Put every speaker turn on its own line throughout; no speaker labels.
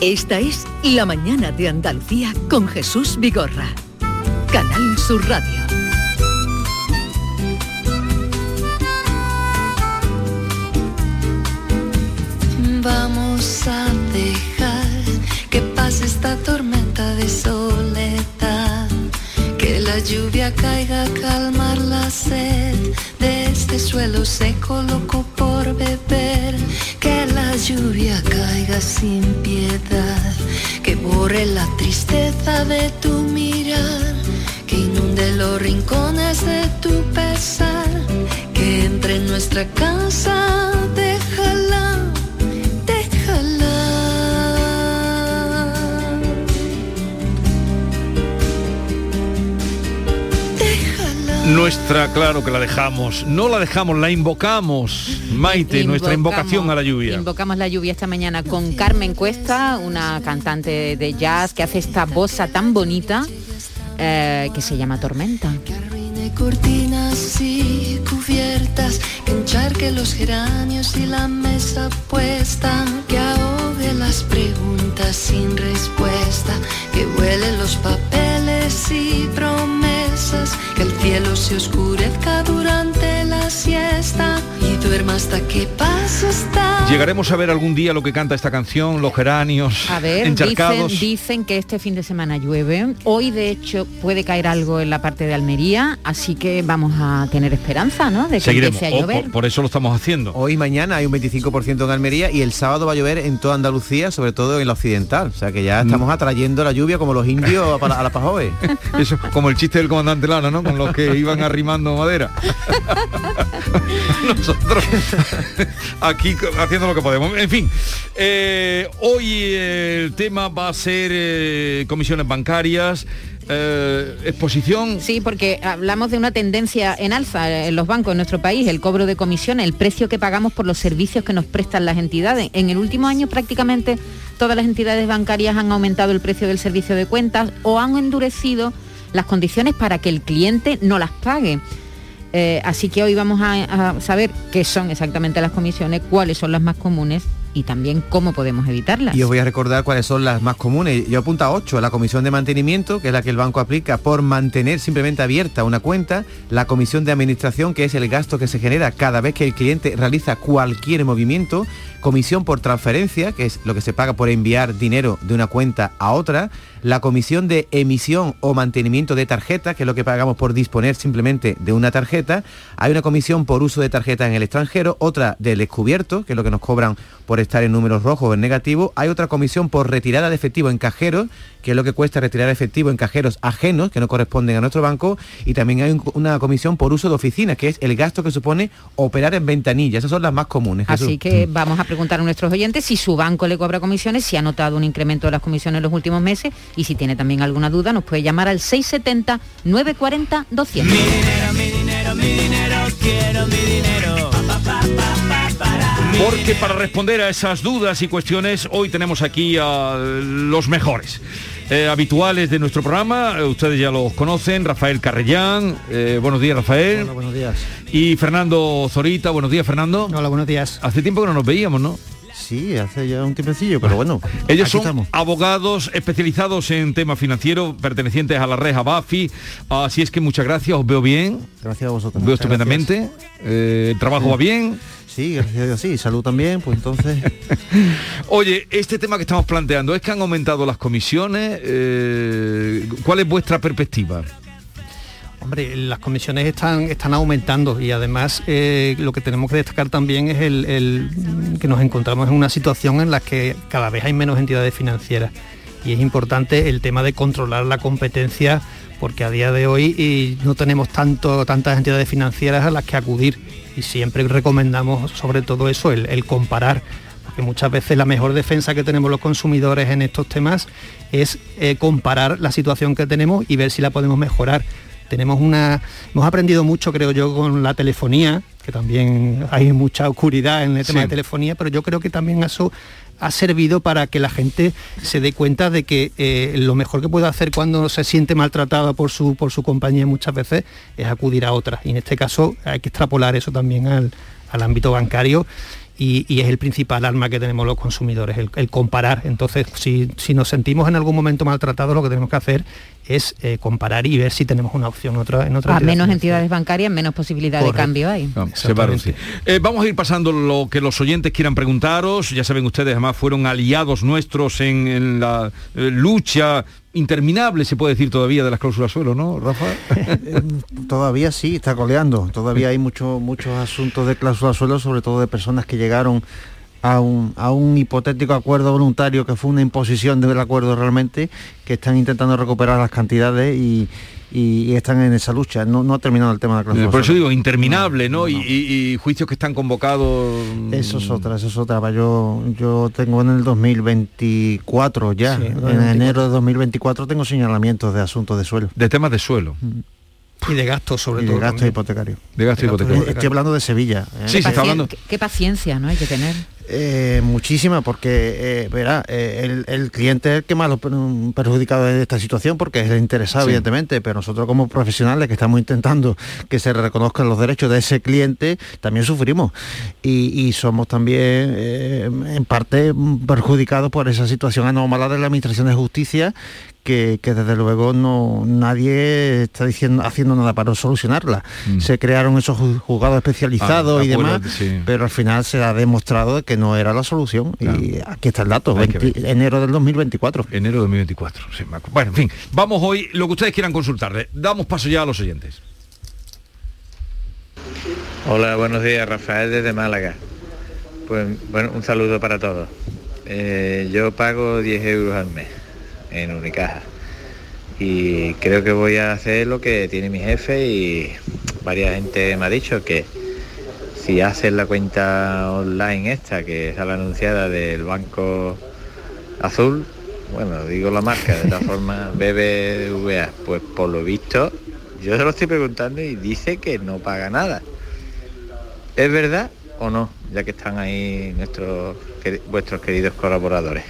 Esta es La Mañana de Andalucía con Jesús Vigorra. Canal Sur Radio.
Vamos a dejar que pase esta tormenta lluvia caiga a calmar la sed de este suelo seco loco por beber. Que la lluvia caiga sin piedad. Que borre la tristeza de tu mirar. Que inunde los rincones de tu pesar. Que entre en nuestra casa,
Nuestra, claro que la dejamos. No la dejamos, la invocamos. Maite, nuestra invocación a la lluvia.
Invocamos la lluvia esta mañana con Carmen Cuesta, una cantante de jazz que hace esta bossa tan bonita eh, que se llama Tormenta.
Cortinas y cubiertas que encharque los geranios y la mesa puesta que ahogue las preguntas sin respuesta que huele los papeles y promesas que el cielo se oscurezca durante la siesta y duerma hasta que pase esta
Llegaremos a ver algún día lo que canta esta canción, los geranios
A ver,
encharcados.
dicen, dicen que este fin de semana llueve. Hoy, de hecho, puede caer algo en la parte de Almería, así que vamos a tener esperanza, ¿no? De que
Seguiremos.
empiece a llover.
por, por eso lo estamos haciendo.
Hoy y mañana hay un 25% en Almería y el sábado va a llover en toda Andalucía, sobre todo en la occidental. O sea que ya estamos atrayendo la lluvia como los indios a, pa- a la Pajoe.
Eso, como el chiste del comandante Lara, ¿no? Con los que iban arrimando madera. Nosotros aquí haciendo lo que podemos. En fin, eh, hoy eh, el tema va a ser eh, comisiones bancarias, exposición.
Sí, porque hablamos de una tendencia en alza en los bancos en nuestro país, el cobro de comisiones, el precio que pagamos por los servicios que nos prestan las entidades. En el último año prácticamente todas las entidades bancarias han aumentado el precio del servicio de cuentas o han endurecido las condiciones para que el cliente no las pague. Eh, así que hoy vamos a, a saber qué son exactamente las comisiones, cuáles son las más comunes y también cómo podemos evitarlas.
Y os voy a recordar cuáles son las más comunes. Yo apunto a 8, la comisión de mantenimiento, que es la que el banco aplica por mantener simplemente abierta una cuenta, la comisión de administración, que es el gasto que se genera cada vez que el cliente realiza cualquier movimiento, comisión por transferencia, que es lo que se paga por enviar dinero de una cuenta a otra, la comisión de emisión o mantenimiento de tarjeta, que es lo que pagamos por disponer simplemente de una tarjeta, hay una comisión por uso de tarjeta en el extranjero, otra del descubierto, que es lo que nos cobran por estar en números rojos o en negativo, hay otra comisión por retirada de efectivo en cajeros, que es lo que cuesta retirar efectivo en cajeros ajenos, que no corresponden a nuestro banco, y también hay un- una comisión por uso de oficinas, que es el gasto que supone operar en ventanilla. Esas son las más comunes. Jesús.
Así que vamos a preguntar a nuestros oyentes si su banco le cobra comisiones, si ha notado un incremento de las comisiones en los últimos meses y si tiene también alguna duda nos puede llamar al 670 940 200.
Porque para responder a esas dudas y cuestiones, hoy tenemos aquí a los mejores. eh, habituales de nuestro programa, eh, ustedes ya los conocen, Rafael Carrellán, eh, buenos días Rafael.
Hola, buenos días.
Y Fernando Zorita, buenos días Fernando.
Hola, buenos días.
Hace tiempo que no nos veíamos, ¿no?
Sí, hace ya un tiempecillo, pero bueno.
Ellos son
estamos.
abogados especializados en temas financieros, pertenecientes a la red Bafi. Así es que muchas gracias, os veo bien,
Gracias a vosotros.
os veo estupendamente. Eh, el trabajo va bien.
Sí, gracias a Dios, sí. Salud también, pues entonces...
Oye, este tema que estamos planteando es que han aumentado las comisiones. eh, ¿Cuál es vuestra perspectiva?
Las comisiones están, están aumentando y además eh, lo que tenemos que destacar también es el, que nos encontramos en una situación en la que cada vez hay menos entidades financieras. Y es importante el tema de controlar la competencia porque a día de hoy no tenemos tantas entidades financieras a las que acudir. Y siempre recomendamos sobre todo eso, el, el comparar porque muchas veces la mejor defensa que tenemos los consumidores en estos temas es eh, comparar la situación que tenemos y ver si la podemos mejorar tenemos una, hemos aprendido mucho, creo yo, con la telefonía, que también hay mucha oscuridad en el tema de telefonía, pero yo creo que también eso ha servido para que la gente se dé cuenta de que eh, lo mejor que puede hacer cuando se siente maltratado por su, por su compañía muchas veces es acudir a otra. Y en este caso hay que extrapolar eso también al, al ámbito bancario y, es el principal arma que tenemos los consumidores, el, comparar. Entonces, si, nos sentimos en algún momento maltratados, lo que tenemos que hacer es eh, comparar y ver si tenemos una opción otra, en otra.
A menos entidades bancarias, menos posibilidad de cambio hay.
Eh, vamos a ir pasando lo que los oyentes quieran preguntaros. Ya saben ustedes, además fueron aliados nuestros en, la eh, lucha interminable, se puede decir todavía, de las cláusulas suelo, ¿no, Rafa?
todavía sí, está coleando. Todavía hay muchos muchos asuntos de cláusula suelo, sobre todo de personas que llegaron a un, a un hipotético acuerdo voluntario que fue una imposición del acuerdo realmente, que están intentando recuperar las cantidades y, y, están en esa lucha. No, no ha terminado el tema de la cláusula.
Por eso digo, interminable, ¿no? Y, juicios que están convocados.
Eso es otra, eso es otra. Yo, yo tengo en el 2024 ya, en enero de 2024 tengo señalamientos de asuntos de suelo.
De temas de suelo.
Mm. Y de gastos sobre todo.
De gastos hipotecarios.
De gastos hipotecarios.
Estoy hablando de Sevilla.
¿eh? Sí, se está hablando.
qué paciencia, ¿no? Hay que tener.
Eh, muchísima, porque eh, verá, eh, el, cliente es el que más lo perjudicado de esta situación porque es el interesado, evidentemente, pero nosotros como profesionales que estamos intentando que se reconozcan los derechos de ese cliente, también sufrimos. Y, somos también en parte perjudicados por esa situación anómala de la Administración de Justicia que, desde luego no nadie está diciendo haciendo nada para solucionarla. Mm. Se crearon esos juzgados especializados ah, y demás, pero al final se ha demostrado que no era la solución. Y aquí está el dato, enero del 2024.
Enero del 2024. bueno, en fin, vamos hoy, lo que ustedes quieran consultar. Damos paso ya a los oyentes.
Hola, buenos días, Rafael desde Málaga. Pues bueno, un saludo para todos. Eh, yo pago 10 euros al mes en Unicaja y creo que voy a hacer lo que tiene mi jefe y varias gente me ha dicho que si haces la cuenta online esta, que es la anunciada del Banco Azul, bueno, digo la marca, de la forma BBVA, pues por lo visto, yo se lo estoy preguntando y dice que no paga nada. ¿Es verdad o no? Ya que están ahí nuestros vuestros queridos colaboradores.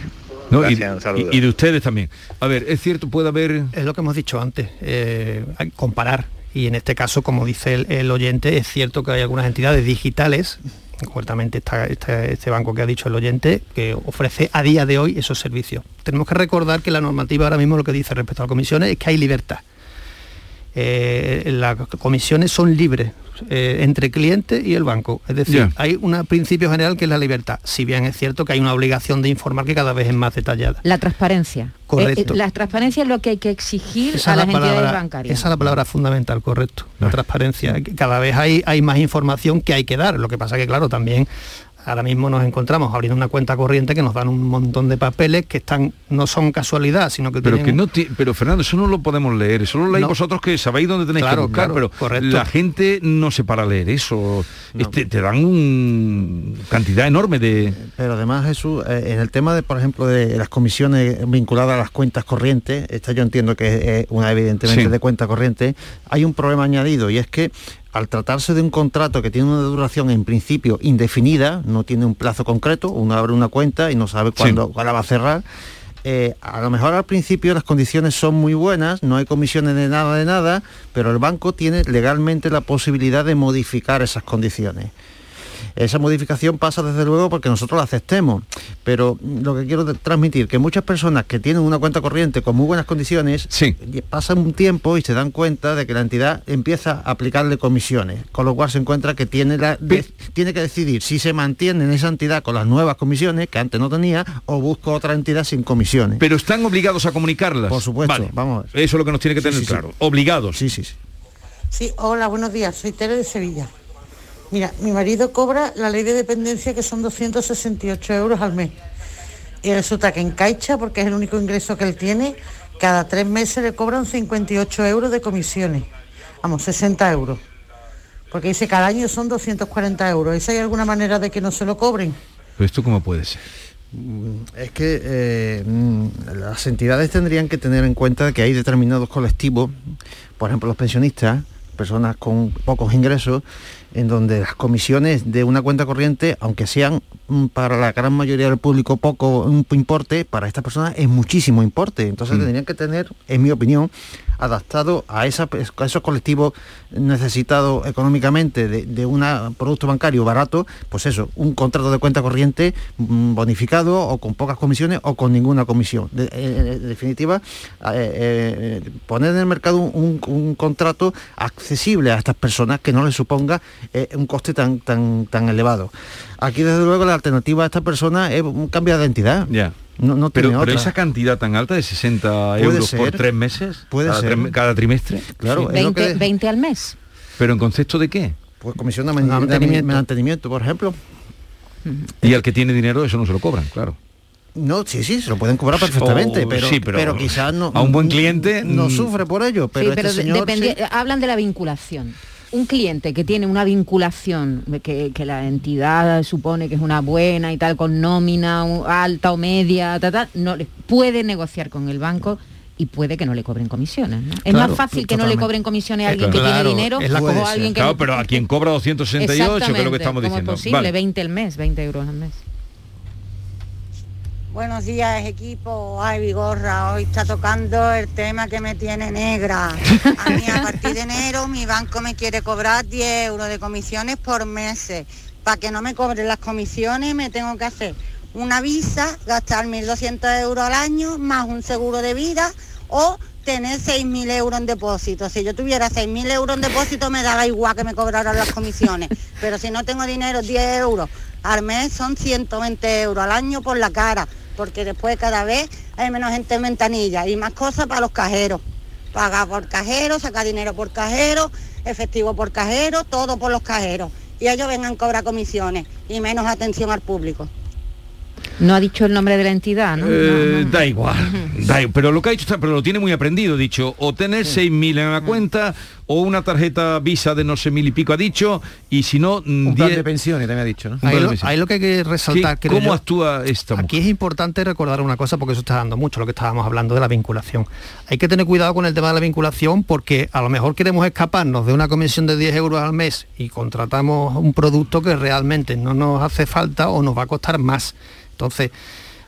Y, de ustedes también. A ver, es cierto, puede haber...
Es lo que hemos dicho antes, eh, comparar y en este caso, como dice el, oyente, es cierto que hay algunas entidades digitales concretamente está este banco que ha dicho el oyente, que ofrece a día de hoy esos servicios. Tenemos que recordar que la normativa ahora mismo lo que dice respecto a las comisiones es que hay libertad. Eh, las comisiones son libres eh, entre cliente y el banco. Es decir, hay un principio general que es la libertad, si bien es cierto que hay una obligación de informar que cada vez es más detallada.
La transparencia.
Correcto.
Eh, la transparencia es lo que hay que exigir a las entidades bancarias.
Esa es la palabra fundamental, correcto. La transparencia. Cada vez hay, hay más información que hay que dar. Lo que pasa que, claro, también ahora mismo nos encontramos abriendo una cuenta corriente que nos dan un montón de papeles que están no son casualidad, sino que
pero que no pero Fernando, eso no lo podemos leer, eso lo leéis vosotros que sabéis dónde tenéis que buscar, pero la gente no se para leer eso. Este, te dan una cantidad enorme de
Pero además Jesús, eh, en el tema de por ejemplo de las comisiones vinculadas a las cuentas corrientes, esta yo entiendo que es una evidentemente de cuenta corriente, hay un problema añadido y es que al tratarse de un contrato que tiene una duración en principio indefinida, no tiene un plazo concreto, uno abre una cuenta y no sabe cuándo, la va a cerrar, eh, a lo mejor al principio las condiciones son muy buenas, no hay comisiones de nada de nada, pero el banco tiene legalmente la posibilidad de modificar esas condiciones. Esa modificación pasa desde luego porque nosotros la aceptemos, pero lo que quiero transmitir, que muchas personas que tienen una cuenta corriente con muy buenas condiciones, pasan un tiempo y se dan cuenta de que la entidad empieza a aplicarle comisiones, con lo cual se encuentra que tiene, la, tiene que decidir si se mantiene en esa entidad con las nuevas comisiones, que antes no tenía, o busca otra entidad sin comisiones.
Pero están obligados a comunicarlas.
Por supuesto, vamos
Eso es lo que nos tiene que tener claro. Obligados.
Sí, sí, sí.
Sí, hola, buenos días. Soy Tere de Sevilla. Mira, mi marido cobra la ley de dependencia que son 268 euros al mes. Y resulta que en Caixa, porque es el único ingreso que él tiene, cada tres meses le cobran 58 euros de comisiones. Vamos, 60 euros. Porque dice cada año son 240 euros. ¿Esa hay alguna manera de que no se lo cobren?
¿Pero esto cómo puede ser?
Mm, Es que eh, mm, las entidades tendrían que tener en cuenta que hay determinados colectivos, por ejemplo los pensionistas, personas con pocos ingresos, en donde las comisiones de una cuenta corriente, aunque sean mm, para la gran mayoría del público poco un importe, para estas personas es muchísimo importe. Entonces
Mm.
tendrían que tener, en mi opinión, adaptado a, esos colectivos necesitados económicamente de, un producto bancario barato, pues eso, un contrato de cuenta corriente mm, bonificado o con pocas comisiones o con ninguna comisión. De- eh, en definitiva, eh, eh, poner en el mercado un, contrato accesible a estas personas que no les suponga eh, un coste tan, tan, tan elevado. Aquí desde luego la alternativa a esta persona es un cambio de identidad. No, no
Pero,
tiene
pero
otra.
esa cantidad tan alta de 60
Puede
euros por tres meses,
Puede
cada,
ser.
tri- cada trimestre,
Claro, es lo
20,
que-
20 al mes.
pero en concepto de qué?
Pues comisión de mantenimiento, por ejemplo.
Y al que tiene dinero eso no se lo cobran, claro.
No, sí, sí, se lo pueden cobrar perfectamente,
Oh,
pero,
sí, pero
pero, quizás no.
a un buen cliente,
no sufre por ello, pero
sí,
este
pero
señor sí.
hablan de la vinculación. Un cliente que tiene una vinculación, de que, que la entidad supone que es una buena y tal, con nómina alta o media, ta, ta, no le- puede negociar con el banco y puede que no le cobren comisiones. ¿no? Es
Claro,
más fácil que no le
totalmente.
cobren comisiones a
Eh,
alguien que
claro,
tiene dinero
es la-
o a alguien que
Claro,
no-
pero a quien cobra 268, que es lo que estamos
¿cómo
diciendo.
es posible?
Vale.
20 al mes, 20 euros al mes.
Buenos días equipo, ay Vigorra, hoy está tocando el tema que me tiene negra. A mí a partir de enero mi banco me quiere cobrar 10 euros de comisiones por meses. Para que no me cobren las comisiones me tengo que hacer una visa, gastar 1.200 euros al año, más un seguro de vida o tener 6.000 euros en depósito. Si yo tuviera 6.000 euros en depósito me daba igual que me cobraran las comisiones. Pero si no tengo dinero, 10 euros al mes son 120 euros al año por la cara, porque después cada vez hay menos gente en ventanilla y más cosas para los cajeros. Pagar por cajero, sacar dinero por cajero, efectivo por cajero, todo por los cajeros. Y ellos vengan a cobrar comisiones y menos atención al público.
No ha dicho el nombre de la entidad, ¿no?
Eh,
No, no.
Da igual, da pero lo que ha dicho está, pero lo tiene muy aprendido, dicho, o tener 6.000 en la cuenta, o una tarjeta Visa de no sé mil y pico ha dicho, y si no,
Un plan
10
de pensiones también ha dicho, ¿no?
Ahí
de
lo,
pensiones.
ahí lo que hay que resaltar,
¿Qué-
creo
¿Cómo
yo,
actúa esta mujer?
Aquí es importante recordar una cosa porque eso está dando mucho, lo que estábamos hablando de la vinculación. Hay que tener cuidado con el tema de la vinculación porque a lo mejor queremos escaparnos de una comisión de 10 euros al mes y contratamos un producto que realmente no nos hace falta o nos va a costar más. Entonces,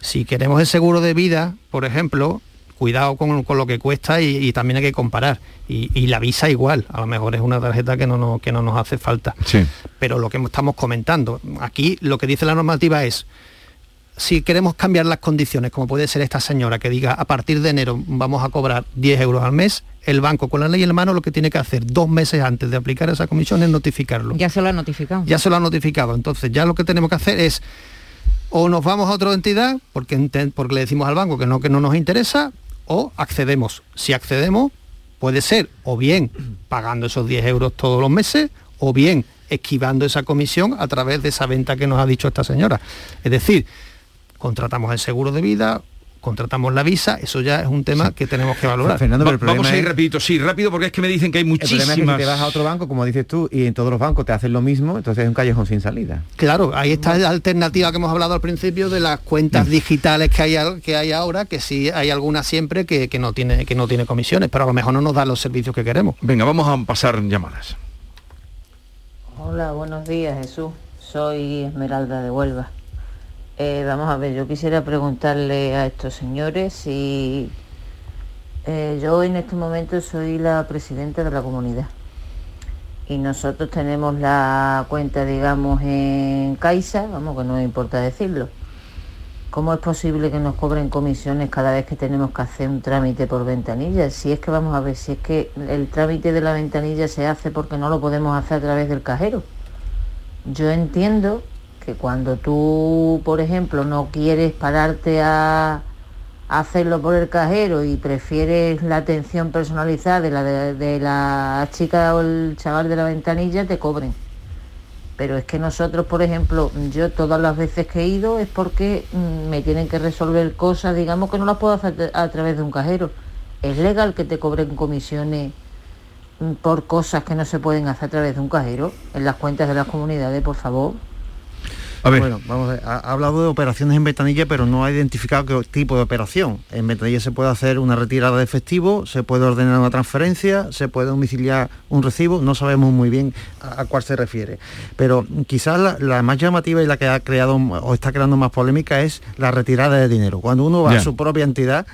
si queremos el seguro de vida, por ejemplo, cuidado con, con lo que cuesta y, y también hay que comparar. Y, y la visa igual, a lo mejor es una tarjeta que no, nos- que no nos hace falta
Sí.
pero lo que estamos comentando, aquí lo que dice la normativa es, si queremos cambiar las condiciones, como puede ser esta señora que diga a partir de enero vamos a cobrar 10 euros al mes, el banco con la ley en la mano lo que tiene que hacer dos meses antes de aplicar esa comisión es notificarlo.
Ya se lo ha notificado.
Ya se lo ha notificado, entonces ya lo que tenemos que hacer es o nos vamos a otra entidad porque, porque le decimos al banco que no, que no nos interesa o accedemos. Si accedemos, puede ser o bien pagando esos 10 euros todos los meses o bien esquivando esa comisión a través de esa venta que nos ha dicho esta señora. Es decir, contratamos el seguro de vida, contratamos la visa, eso ya es un tema que tenemos que valorar.
Fernando, pero
Va-
el problema
vamos a ir
es-
rapidito, sí, rápido, porque es que me dicen que hay
El problema es que
muchísimas...
si te vas a otro banco, como dices tú, y en todos los bancos te hacen lo mismo, entonces es un callejón sin salida.
Claro, ahí está la alternativa que hemos hablado al principio de las cuentas
Mm.
digitales que hay, que hay ahora, que sí hay alguna siempre que, que no tiene, que no tiene comisiones, pero a lo mejor no nos da los servicios que queremos.
Venga, vamos a pasar llamadas.
Hola, buenos días Jesús. Soy Esmeralda de Huelva. Eh, vamos a ver, yo quisiera preguntarle a estos señores si eh, yo en este momento soy la presidenta de la comunidad y nosotros tenemos la cuenta, digamos, en Caixa, vamos, que no me importa decirlo. ¿Cómo es posible que nos cobren comisiones cada vez que tenemos que hacer un trámite por ventanilla? Si es que vamos a ver, si es que el trámite de la ventanilla se hace porque no lo podemos hacer a través del cajero. Yo entiendo que cuando tú, por ejemplo, no quieres pararte a, hacerlo por el cajero y prefieres la atención personalizada de la, de, de la chica o el chaval de la ventanilla, te cobren. Pero es que nosotros, por ejemplo, yo todas las veces que he ido es porque mm, me tienen que resolver cosas, digamos, que no las puedo hacer a través de un cajero. ¿Es legal que te cobren comisiones mm, por cosas que no se pueden hacer a través de un cajero? En las cuentas de las comunidades, por favor.
Bueno, vamos a ver, ha, ha hablado de operaciones en ventanilla, pero no ha identificado qué tipo de operación. En ventanilla se puede hacer una retirada de efectivo, se puede ordenar una transferencia, se puede domiciliar un recibo, no sabemos muy bien a, a cuál se refiere. Pero quizás la, la más llamativa y la que ha creado o está creando más polémica es la retirada de dinero. Cuando uno va a su propia entidad,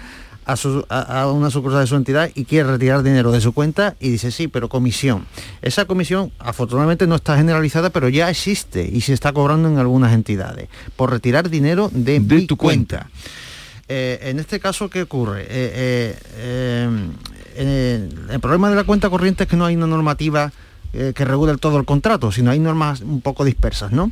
a, su- a- a una sucursal de su entidad y quiere retirar dinero de su cuenta y dice sí, pero comisión. Esa comisión afortunadamente no está generalizada, pero ya existe y se está cobrando en algunas entidades por retirar dinero de, mi
tu
cuenta. Eh, en este caso, ¿qué ocurre? Eh, eh, el problema de la cuenta corriente es que no hay una normativa que regule todo el contrato, sino hay normas un poco dispersas, ¿no?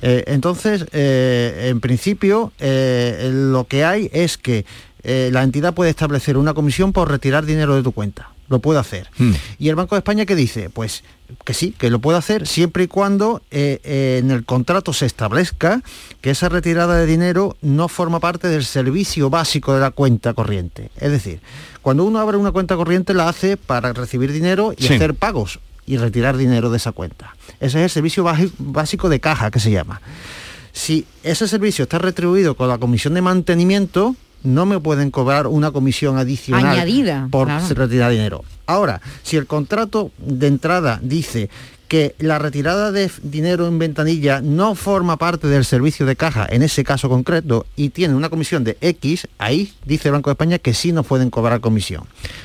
Entonces, en principio, lo que hay es que eh, la entidad puede establecer una comisión por retirar dinero de tu cuenta. Lo puede hacer.
Hmm.
¿Y el Banco de España qué dice? Pues que sí, que lo puede hacer siempre y cuando eh, eh, en el contrato se establezca que esa retirada de dinero no forma parte del servicio básico de la cuenta corriente. Es decir, cuando uno abre una cuenta corriente la hace para recibir dinero y
Sí.
hacer pagos y retirar dinero de esa cuenta. Ese es el servicio básico de caja que se llama. Si ese servicio está retribuido con la comisión de mantenimiento, no me pueden cobrar una comisión adicional
Añadida,
por
claro.
retirar dinero. Ahora, si el contrato de entrada dice que la retirada de dinero en ventanilla no forma parte del servicio de caja, en ese caso concreto, y tiene una comisión de X, ahí dice el Banco de España que sí nos pueden cobrar comisión.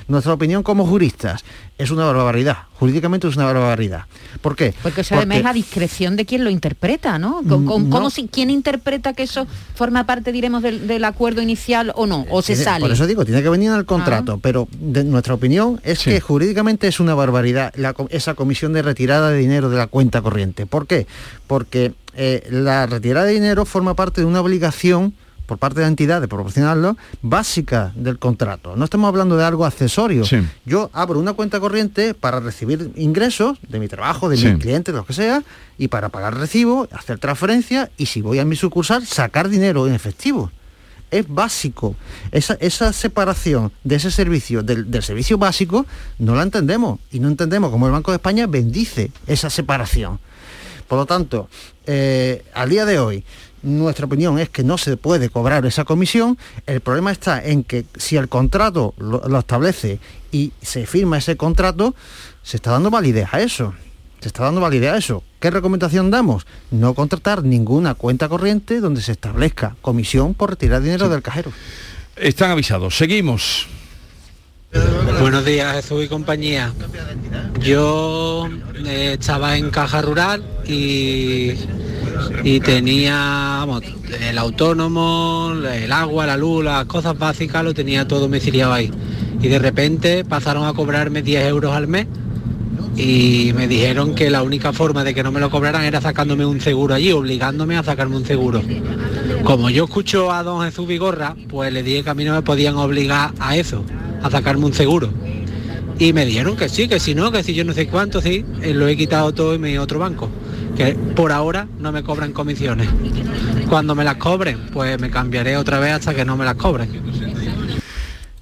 Nuestra opinión como juristas es una barbaridad. Jurídicamente es una barbaridad. ¿Por qué?
Porque eso además es a discreción de quien lo interpreta, ¿no? ¿Con,
Mm,
cómo si, ¿Quién interpreta que eso forma parte, diremos, del, del acuerdo inicial o no? ¿O se
Tiene-
sale?
Por eso digo, tiene que venir en el contrato, pero de nuestra opinión es que jurídicamente es una barbaridad la esa comisión de retirada de dinero de la cuenta corriente. ¿Por qué? Porque eh, la retirada de dinero forma parte de una obligación por parte de la entidad de proporcionarlo básica del contrato. No estamos hablando de algo accesorio. Yo abro una cuenta corriente para recibir ingresos de mi trabajo, de
Sí.
mis clientes, de lo que sea, y para pagar recibo, hacer transferencia y si voy a mi sucursal, sacar dinero en efectivo es básico. Esa, esa separación de ese servicio, del, del servicio básico, no la entendemos. Y no entendemos cómo el Banco de España bendice esa separación. Por lo tanto, eh, al día de hoy, nuestra opinión es que no se puede cobrar esa comisión. El problema está en que si el contrato lo, lo establece y se firma ese contrato, se está dando validez a eso. Se está dando validez a eso. ¿Qué recomendación damos? No contratar ninguna cuenta corriente donde se establezca comisión por retirar dinero del cajero.
Están avisados. Seguimos.
Buenos días, Jesús y compañía. Yo eh, estaba en caja rural y, y tenía vamos, el autónomo, el agua, la luz, las cosas básicas, lo tenía todo domiciliado ahí. Y de repente pasaron a cobrarme 10 euros al mes y me dijeron que la única forma de que no me lo cobraran era sacándome un seguro allí, obligándome a sacarme un seguro. Como yo escucho a don Jesús Vigorra, pues le dije que a mí no me podían obligar a eso, a sacarme un seguro. Y me dijeron que sí, que si no, que si yo no sé cuánto, sí, eh, lo he quitado todo en mi otro banco. Que por ahora no me cobran comisiones. Cuando me las cobren, pues me cambiaré otra vez hasta que no me las cobren.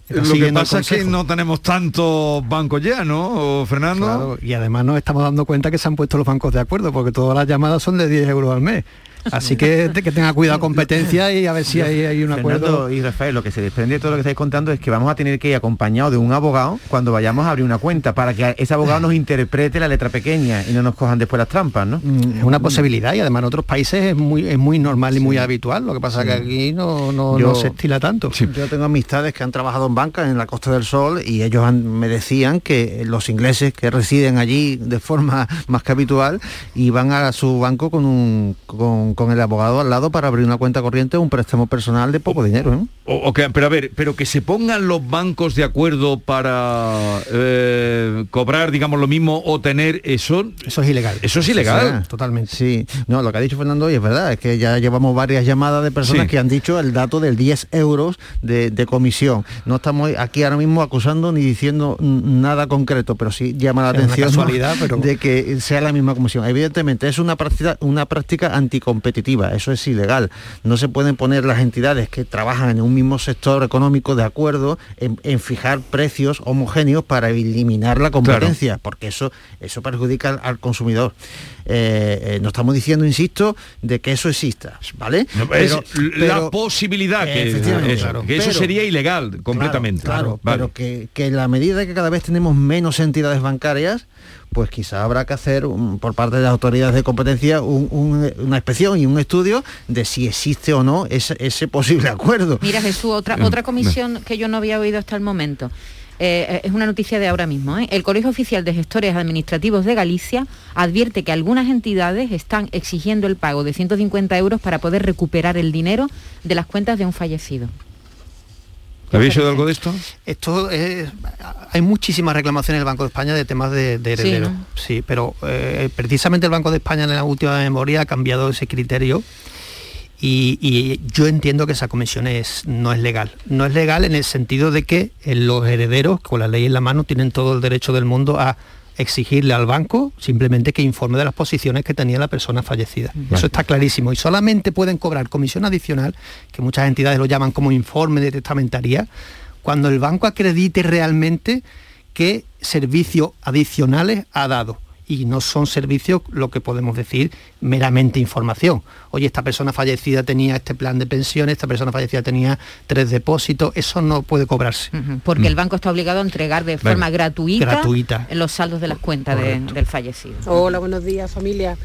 Lo que pasa es que no tenemos tantos bancos ya, ¿no, Fernando?
Claro, y además nos estamos dando cuenta que se han puesto los bancos de acuerdo, porque todas las llamadas son de 10 euros al mes. Así que, que tenga cuidado competencia y a ver si hay, hay un
Fernando
acuerdo.
y Rafael, lo que se desprende de todo lo que estáis contando es que vamos a tener que ir acompañados de un abogado cuando vayamos a abrir una cuenta para que ese abogado nos interprete la letra pequeña y no nos cojan después las trampas, ¿no?
Es una posibilidad y además en otros países es muy, es muy normal y muy habitual. Lo que pasa es que aquí no, no,
Yo-
no se estila tanto.
Yo tengo amistades que han trabajado en banca en la Costa del Sol y ellos han- me decían que los ingleses que residen allí de forma más que habitual iban a su banco con, un, con, con el abogado al lado para abrir una cuenta corriente o un préstamo personal de poco dinero. ¿eh?
O- ok, pero a ver, pero que se pongan los bancos de acuerdo para eh, cobrar, digamos, lo mismo o tener eso.
Eso es ilegal.
Eso es ilegal.
totalmente.
Sí, no, lo que ha dicho Fernando hoy es verdad, es que ya llevamos varias llamadas de personas
Sí.
que han dicho el dato del 10 euros de, de comisión. No estamos aquí ahora mismo acusando ni diciendo nada concreto, pero sí llama la
Es
atención
pero-
de que sea la misma comisión. Evidentemente es una práctica, una práctica competitiva, eso es ilegal. No se pueden poner las entidades que trabajan en un mismo sector económico de acuerdo en, fijar precios homogéneos para eliminar la competencia, porque eso, eso perjudica al, consumidor. Eh, eh, no estamos diciendo, insisto, de que eso exista, ¿vale?
pero, la posibilidad que, eso, que eso sería ilegal completamente.
Claro, pero que, que la medida que cada vez tenemos menos entidades bancarias, pues quizá habrá que hacer por parte de las autoridades de competencia una inspección y un estudio de si existe o no ese, posible acuerdo.
Mira Jesús, otra, otra comisión que yo no había oído hasta el momento. Eh, es una noticia de ahora mismo. ¿eh? El Colegio Oficial de Gestores Administrativos de Galicia advierte que algunas entidades están exigiendo el pago de 150 euros para poder recuperar el dinero de las cuentas de un fallecido.
¿Habéis oído algo de esto?
Esto es, hay muchísimas reclamaciones en el Banco de España de temas de, herederos. Sí, pero eh, precisamente el Banco de España en la última memoria ha cambiado ese criterio y, yo entiendo que esa comisión es, no es legal. No es legal en el sentido de que los herederos, con la ley en la mano, tienen todo el derecho del mundo a exigirle al banco simplemente que informe de las posiciones que tenía la persona fallecida. Eso está clarísimo. Y solamente pueden cobrar comisión adicional, que muchas entidades lo llaman como informe de testamentaría, cuando el banco acredite realmente qué servicios adicionales ha dado y no son servicios lo que podemos decir meramente información. Oye, esta persona fallecida tenía este plan de pensiones, esta persona fallecida tenía tres depósitos, eso no puede cobrarse.
Porque el mm. banco está obligado a entregar de forma gratuita, gratuita, los saldos de las cuentas del fallecido.
Hola, buenos días familia.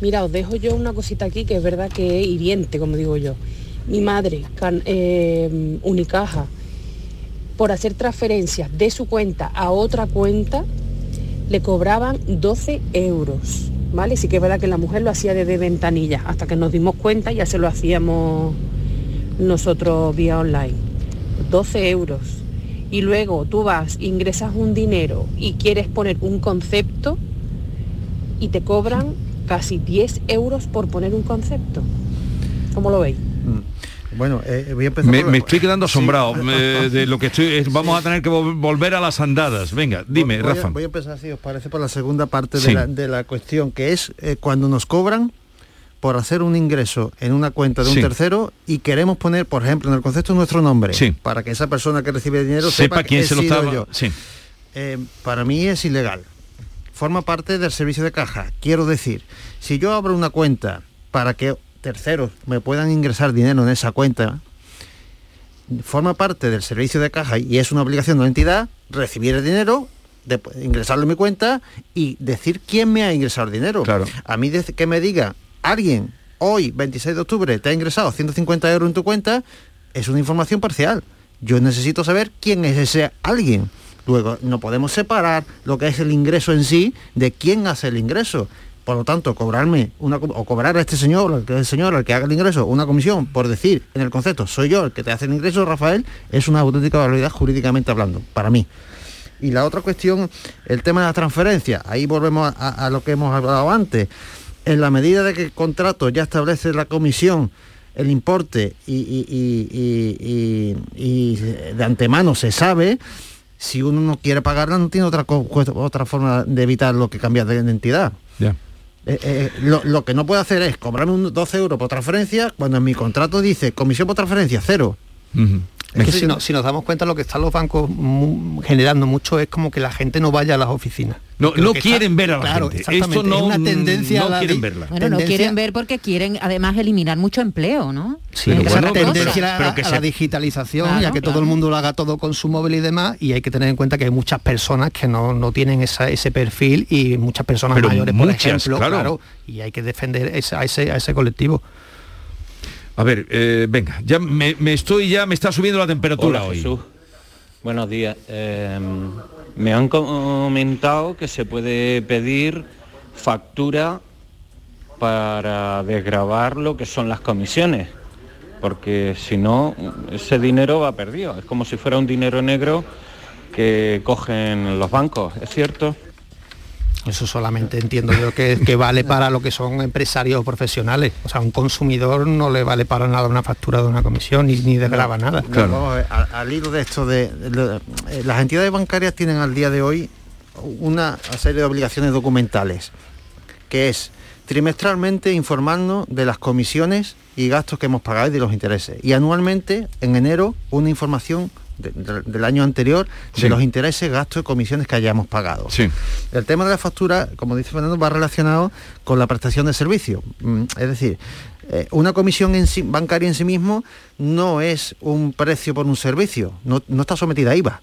Mira, os dejo yo una cosita aquí que es verdad que es hiriente, como digo yo. Mi madre, eh, Unicaja, por hacer transferencias de su cuenta a otra cuenta, le cobraban 12 euros, ¿vale? Sí que es verdad que la mujer lo hacía desde ventanilla, hasta que nos dimos cuenta ya se lo hacíamos nosotros vía online. 12 euros. Y luego tú vas, ingresas un dinero y quieres poner un concepto y te cobran casi 10 euros por poner un concepto. ¿Cómo lo veis?
Bueno, eh, voy a empezar me, estoy quedando asombrado de lo que estoy. vamos a tener que volver a las andadas. Venga, dime, Rafa.
voy a empezar, si os parece, por la segunda parte de, la, cuestión, que es eh, cuando nos cobran por hacer un ingreso en una cuenta de un tercero y queremos poner, por ejemplo, en el concepto nuestro nombre, para que esa persona que recibe dinero sepa, quién se lo estaba. Yo. Eh, para mí es ilegal. Forma parte del servicio de caja. Quiero decir, si yo abro una cuenta para que terceros me puedan ingresar dinero en esa cuenta, forma parte del servicio de caja y es una obligación de la entidad recibir el dinero, de, ingresarlo en mi cuenta y decir quién me ha ingresado el dinero.
Claro.
A mí que me diga alguien hoy, 26 de octubre, te ha ingresado 150 euros en tu cuenta, es una información parcial. Yo necesito saber quién es ese alguien. Luego, no podemos separar lo que es el ingreso en sí de quién hace el ingreso. Por lo tanto, cobrarme una, o cobrar a este señor, que es el señor al que haga el ingreso, una comisión por decir en el concepto, soy yo el que te hace el ingreso, Rafael, es una auténtica barbaridad jurídicamente hablando, para mí. Y la otra cuestión, el tema de la transferencia, ahí volvemos a, lo que hemos hablado antes. En la medida de que el contrato ya establece la comisión, el importe y, y de antemano se sabe, si uno no quiere pagarla no tiene otra, otra forma de evitar lo que cambia de identidad.
Ya.
Eh, eh, lo, que no puedo hacer es cobrarme un 12 euros por transferencia cuando en mi contrato dice comisión por transferencia cero.
Es que si, no, si, nos damos cuenta lo que están los bancos generando mucho es como que la gente no vaya a las oficinas.
No, no quieren ver a la gente.
Esto no, es una tendencia
no quieren verla.
Bueno, no quieren ver porque quieren además eliminar mucho empleo, ¿no?
Sí, es una tendencia a, la digitalización, ya que todo el mundo lo haga todo con su móvil y demás, y hay que tener en cuenta que hay muchas personas que no, tienen ese perfil y muchas personas mayores, por ejemplo, claro. y hay que defender a, ese, a ese colectivo.
A ver, eh, venga, ya me, estoy ya me está subiendo la temperatura hoy.
Buenos días. Em, me han comentado que se puede pedir factura para desgravar lo que son las comisiones, porque si no, ese dinero va perdido. Es como si fuera un dinero negro que cogen los bancos, ¿es cierto?
Eso solamente entiendo yo que, vale para lo que son empresarios profesionales. O sea, un consumidor no le vale para nada una factura de una comisión ni, ni desgraba nada.
Claro. al, hilo de esto, de, eh, las entidades bancarias tienen al día de hoy una serie de obligaciones documentales, que es trimestralmente informarnos de las comisiones y gastos que hemos pagado y de los intereses. Y anualmente, en enero, una información de- de- del año anterior de
Sí.
los intereses, gastos y comisiones que hayamos pagado.
Sí.
El tema de la factura, como dice Fernando, va relacionado con la prestación de servicio. Mm, Es decir, eh, una comisión en sí- bancaria en sí mismo no es un precio por un servicio, no, no está sometida a IVA.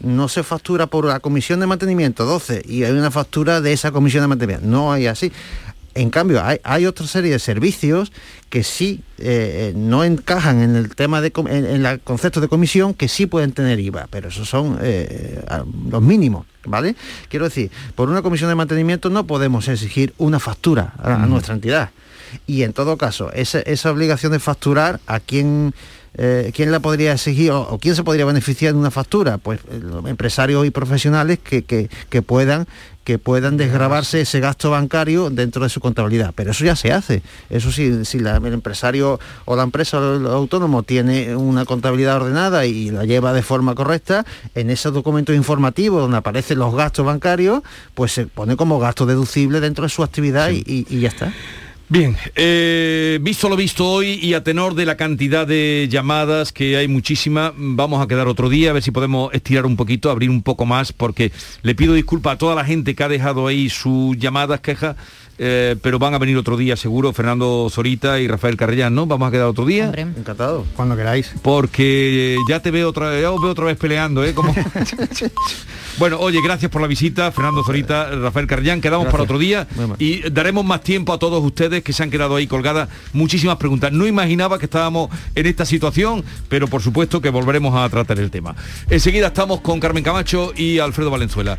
No se factura por la comisión de mantenimiento 12 y hay una factura de esa comisión de mantenimiento. No hay así. En cambio, hay, hay otra serie de servicios que sí eh, eh, no encajan en el tema de en, en el concepto de comisión que sí pueden tener IVA, pero esos son eh, los mínimos, ¿vale? Quiero decir, por una comisión de mantenimiento no podemos exigir una factura a, a nuestra entidad. Y en todo caso, esa, esa obligación de facturar, ¿a quién, eh, quién la podría exigir o, o quién se podría beneficiar de una factura? Pues eh, los empresarios y profesionales que, que- que puedan que puedan desgravarse ese gasto bancario dentro de su contabilidad. Pero eso ya se hace. Eso sí, si la- el empresario o la empresa o el autónomo tiene una contabilidad ordenada y la lleva de forma correcta, en ese documento informativo donde aparecen los gastos bancarios, pues se pone como gasto deducible dentro de su actividad y ya está.
Bien, eh, visto lo visto hoy y a tenor de la cantidad de llamadas que hay muchísima, vamos a quedar otro día a ver si podemos estirar un poquito, abrir un poco más, porque le pido disculpas a toda la gente que ha dejado ahí sus llamadas, quejas, eh, pero van a venir otro día seguro, Fernando Zorita y Rafael Carrellán, ¿no? Vamos a quedar otro día.
Encantado.
Cuando queráis.
Porque ya te veo otra ya os veo otra vez peleando, ¿eh? Como... bueno, oye, gracias por la visita, Fernando Zorita, Rafael Carrellán, quedamos para otro día y daremos más tiempo a todos ustedes que se han quedado ahí colgadas muchísimas preguntas. No imaginaba que estábamos en esta situación, pero por supuesto que volveremos a tratar el tema. Enseguida estamos con Carmen Camacho y Alfredo Valenzuela.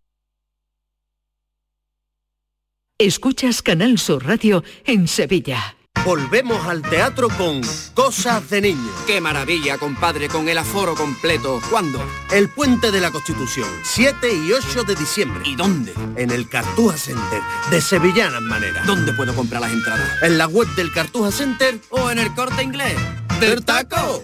Escuchas Canal Sur Radio en Sevilla.
Volvemos al teatro con Cosas de Niños.
¡Qué maravilla, compadre, con el aforo completo! ¿Cuándo?
El Puente de la Constitución, 7 y 8 de diciembre.
¿Y dónde?
En el Cartuja Center, de Sevillanas Manera.
¿Dónde puedo comprar las entradas?
En la web del Cartuja Center
¿O en el corte inglés? ¡Del taco!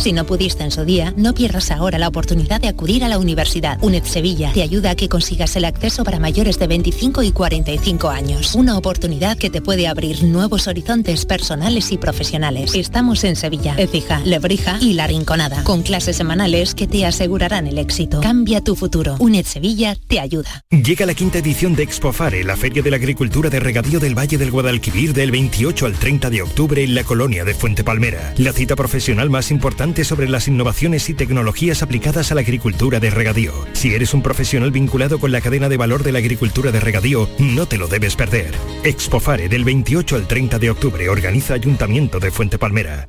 Si no pudiste en su día, no pierdas ahora la oportunidad de acudir a la universidad. UNED Sevilla te ayuda a que consigas el acceso para mayores de 25 y 45 años. Una oportunidad que te puede abrir nuevos horizontes personales y profesionales. Estamos en Sevilla, Ecija, Lebrija y La Rinconada, con clases semanales que te asegurarán el éxito. Cambia tu futuro. UNED Sevilla te ayuda.
Llega la quinta edición de Expofare, la Feria de la Agricultura de Regadío del Valle del Guadalquivir del 28 al 30 de octubre en la colonia de Fuente Palmera. La cita profesional más importante sobre las innovaciones y tecnologías aplicadas a la agricultura de regadío. Si eres un profesional vinculado con la cadena de valor de la agricultura de regadío, no te lo debes perder. Expofare del 28 al 30 de octubre organiza Ayuntamiento de Fuente Palmera.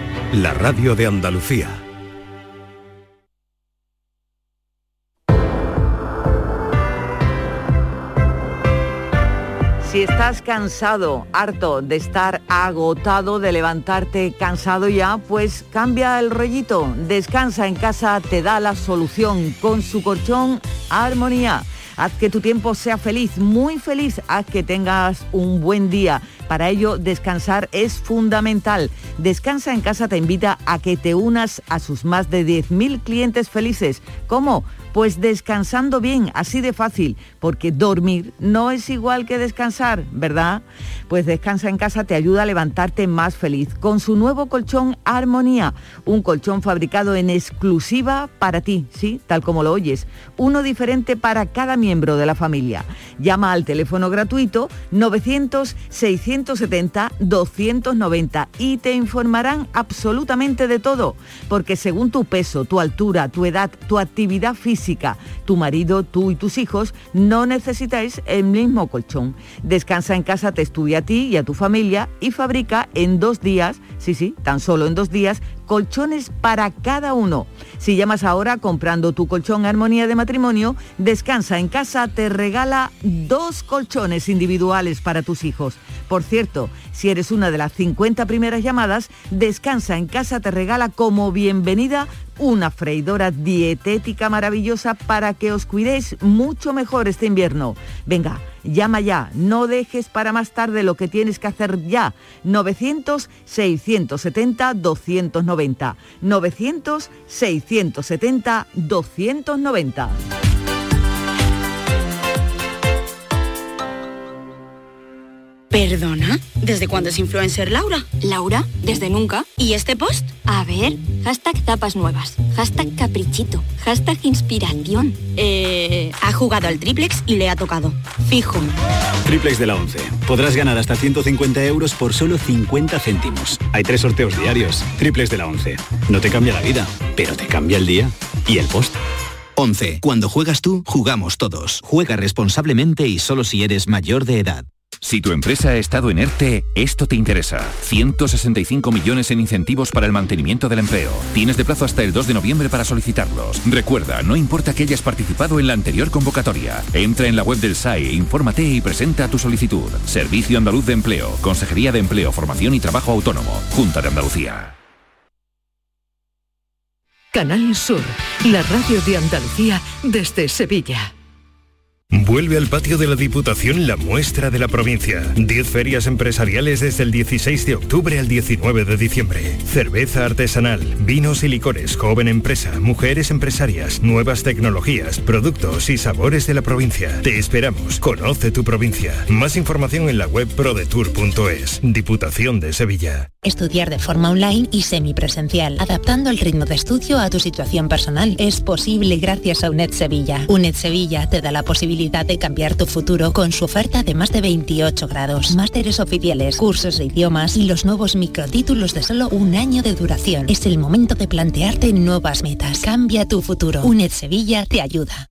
la radio de Andalucía.
Si estás cansado, harto de estar agotado, de levantarte cansado ya, pues cambia el rollito. Descansa en casa te da la solución con su colchón Armonía. Haz que tu tiempo sea feliz, muy feliz. Haz que tengas un buen día. Para ello, descansar es fundamental. Descansa en casa te invita a que te unas a sus más de 10.000 clientes felices. ¿Cómo? Pues descansando bien, así de fácil, porque dormir no es igual que descansar, ¿verdad? Pues descansa en casa te ayuda a levantarte más feliz con su nuevo colchón Armonía, un colchón fabricado en exclusiva para ti, sí, tal como lo oyes, uno diferente para cada miembro de la familia. Llama al teléfono gratuito 900-670-290 y te informarán absolutamente de todo, porque según tu peso, tu altura, tu edad, tu actividad física, tu marido, tú y tus hijos necesitáis el mismo colchón. Descansa en casa te estudia a ti y a tu familia y fabrica en dos días, sí, sí, tan solo en dos días, colchones para cada uno. Si llamas ahora comprando tu colchón Armonía de Matrimonio, Descansa en casa te regala dos colchones individuales para tus hijos. Por cierto, si eres una de las 50 primeras llamadas, Descansa en casa te regala como bienvenida una freidora dietética maravillosa para que os cuidéis mucho mejor este invierno. Venga, llama ya, no dejes para más tarde lo que tienes que hacer ya. 900-670-290. 900-670-290.
¿Perdona? ¿Desde cuándo es influencer Laura?
Laura, desde nunca.
¿Y este post?
A ver, hashtag tapas nuevas, hashtag caprichito, hashtag inspiración.
Eh, ha jugado al triplex y le ha tocado. Fijo.
Triplex de la 11. Podrás ganar hasta 150 euros por solo 50 céntimos. Hay tres sorteos diarios. Triplex de la 11. No te cambia la vida, pero te cambia el día y el post.
11. Cuando juegas tú, jugamos todos. Juega responsablemente y solo si eres mayor de edad.
Si tu empresa ha estado en ERTE, esto te interesa. 165 millones en incentivos para el mantenimiento del empleo. Tienes de plazo hasta el 2 de noviembre para solicitarlos. Recuerda, no importa que hayas participado en la anterior convocatoria. Entra en la web del SAE, infórmate y presenta tu solicitud. Servicio Andaluz de Empleo, Consejería de Empleo, Formación y Trabajo Autónomo, Junta de Andalucía.
Canal Sur, la radio de Andalucía desde Sevilla.
Vuelve al patio de la Diputación la muestra de la provincia. 10 ferias empresariales desde el 16 de octubre al 19 de diciembre. Cerveza artesanal, vinos y licores, joven empresa, mujeres empresarias, nuevas tecnologías, productos y sabores de la provincia. Te esperamos. Conoce tu provincia. Más información en la web prodetour.es. Diputación de Sevilla.
Estudiar de forma online y semipresencial, adaptando el ritmo de estudio a tu situación personal. Es posible gracias a UNED Sevilla. UNED Sevilla te da la posibilidad de cambiar tu futuro con su oferta de más de 28 grados, másteres oficiales, cursos de idiomas y los nuevos microtítulos de solo un año de duración. Es el momento de plantearte nuevas metas. Cambia tu futuro. UNED Sevilla te ayuda.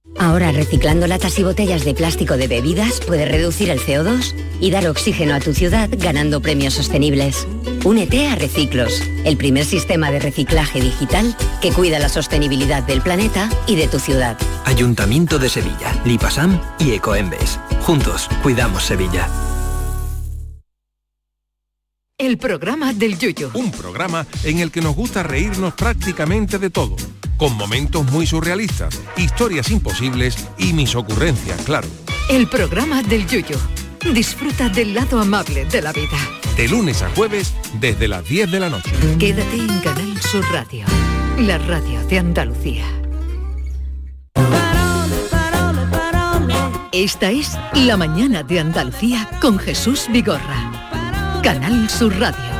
Ahora reciclando latas y botellas de plástico de bebidas puedes reducir el CO2 y dar oxígeno a tu ciudad ganando premios sostenibles. Únete a Reciclos, el primer sistema de reciclaje digital que cuida la sostenibilidad del planeta y de tu ciudad.
Ayuntamiento de Sevilla, Lipasam y Ecoembes. Juntos, cuidamos Sevilla.
El programa del Yuyo.
Un programa en el que nos gusta reírnos prácticamente de todo, con momentos muy surrealistas, historias imposibles y mis ocurrencias, claro.
El programa del Yuyo. Disfruta del lado amable de la vida.
De lunes a jueves desde las 10 de la noche.
Quédate en Canal Sur Radio, la radio de Andalucía. Esta es La mañana de Andalucía con Jesús Vigorra. Canal Sur Radio.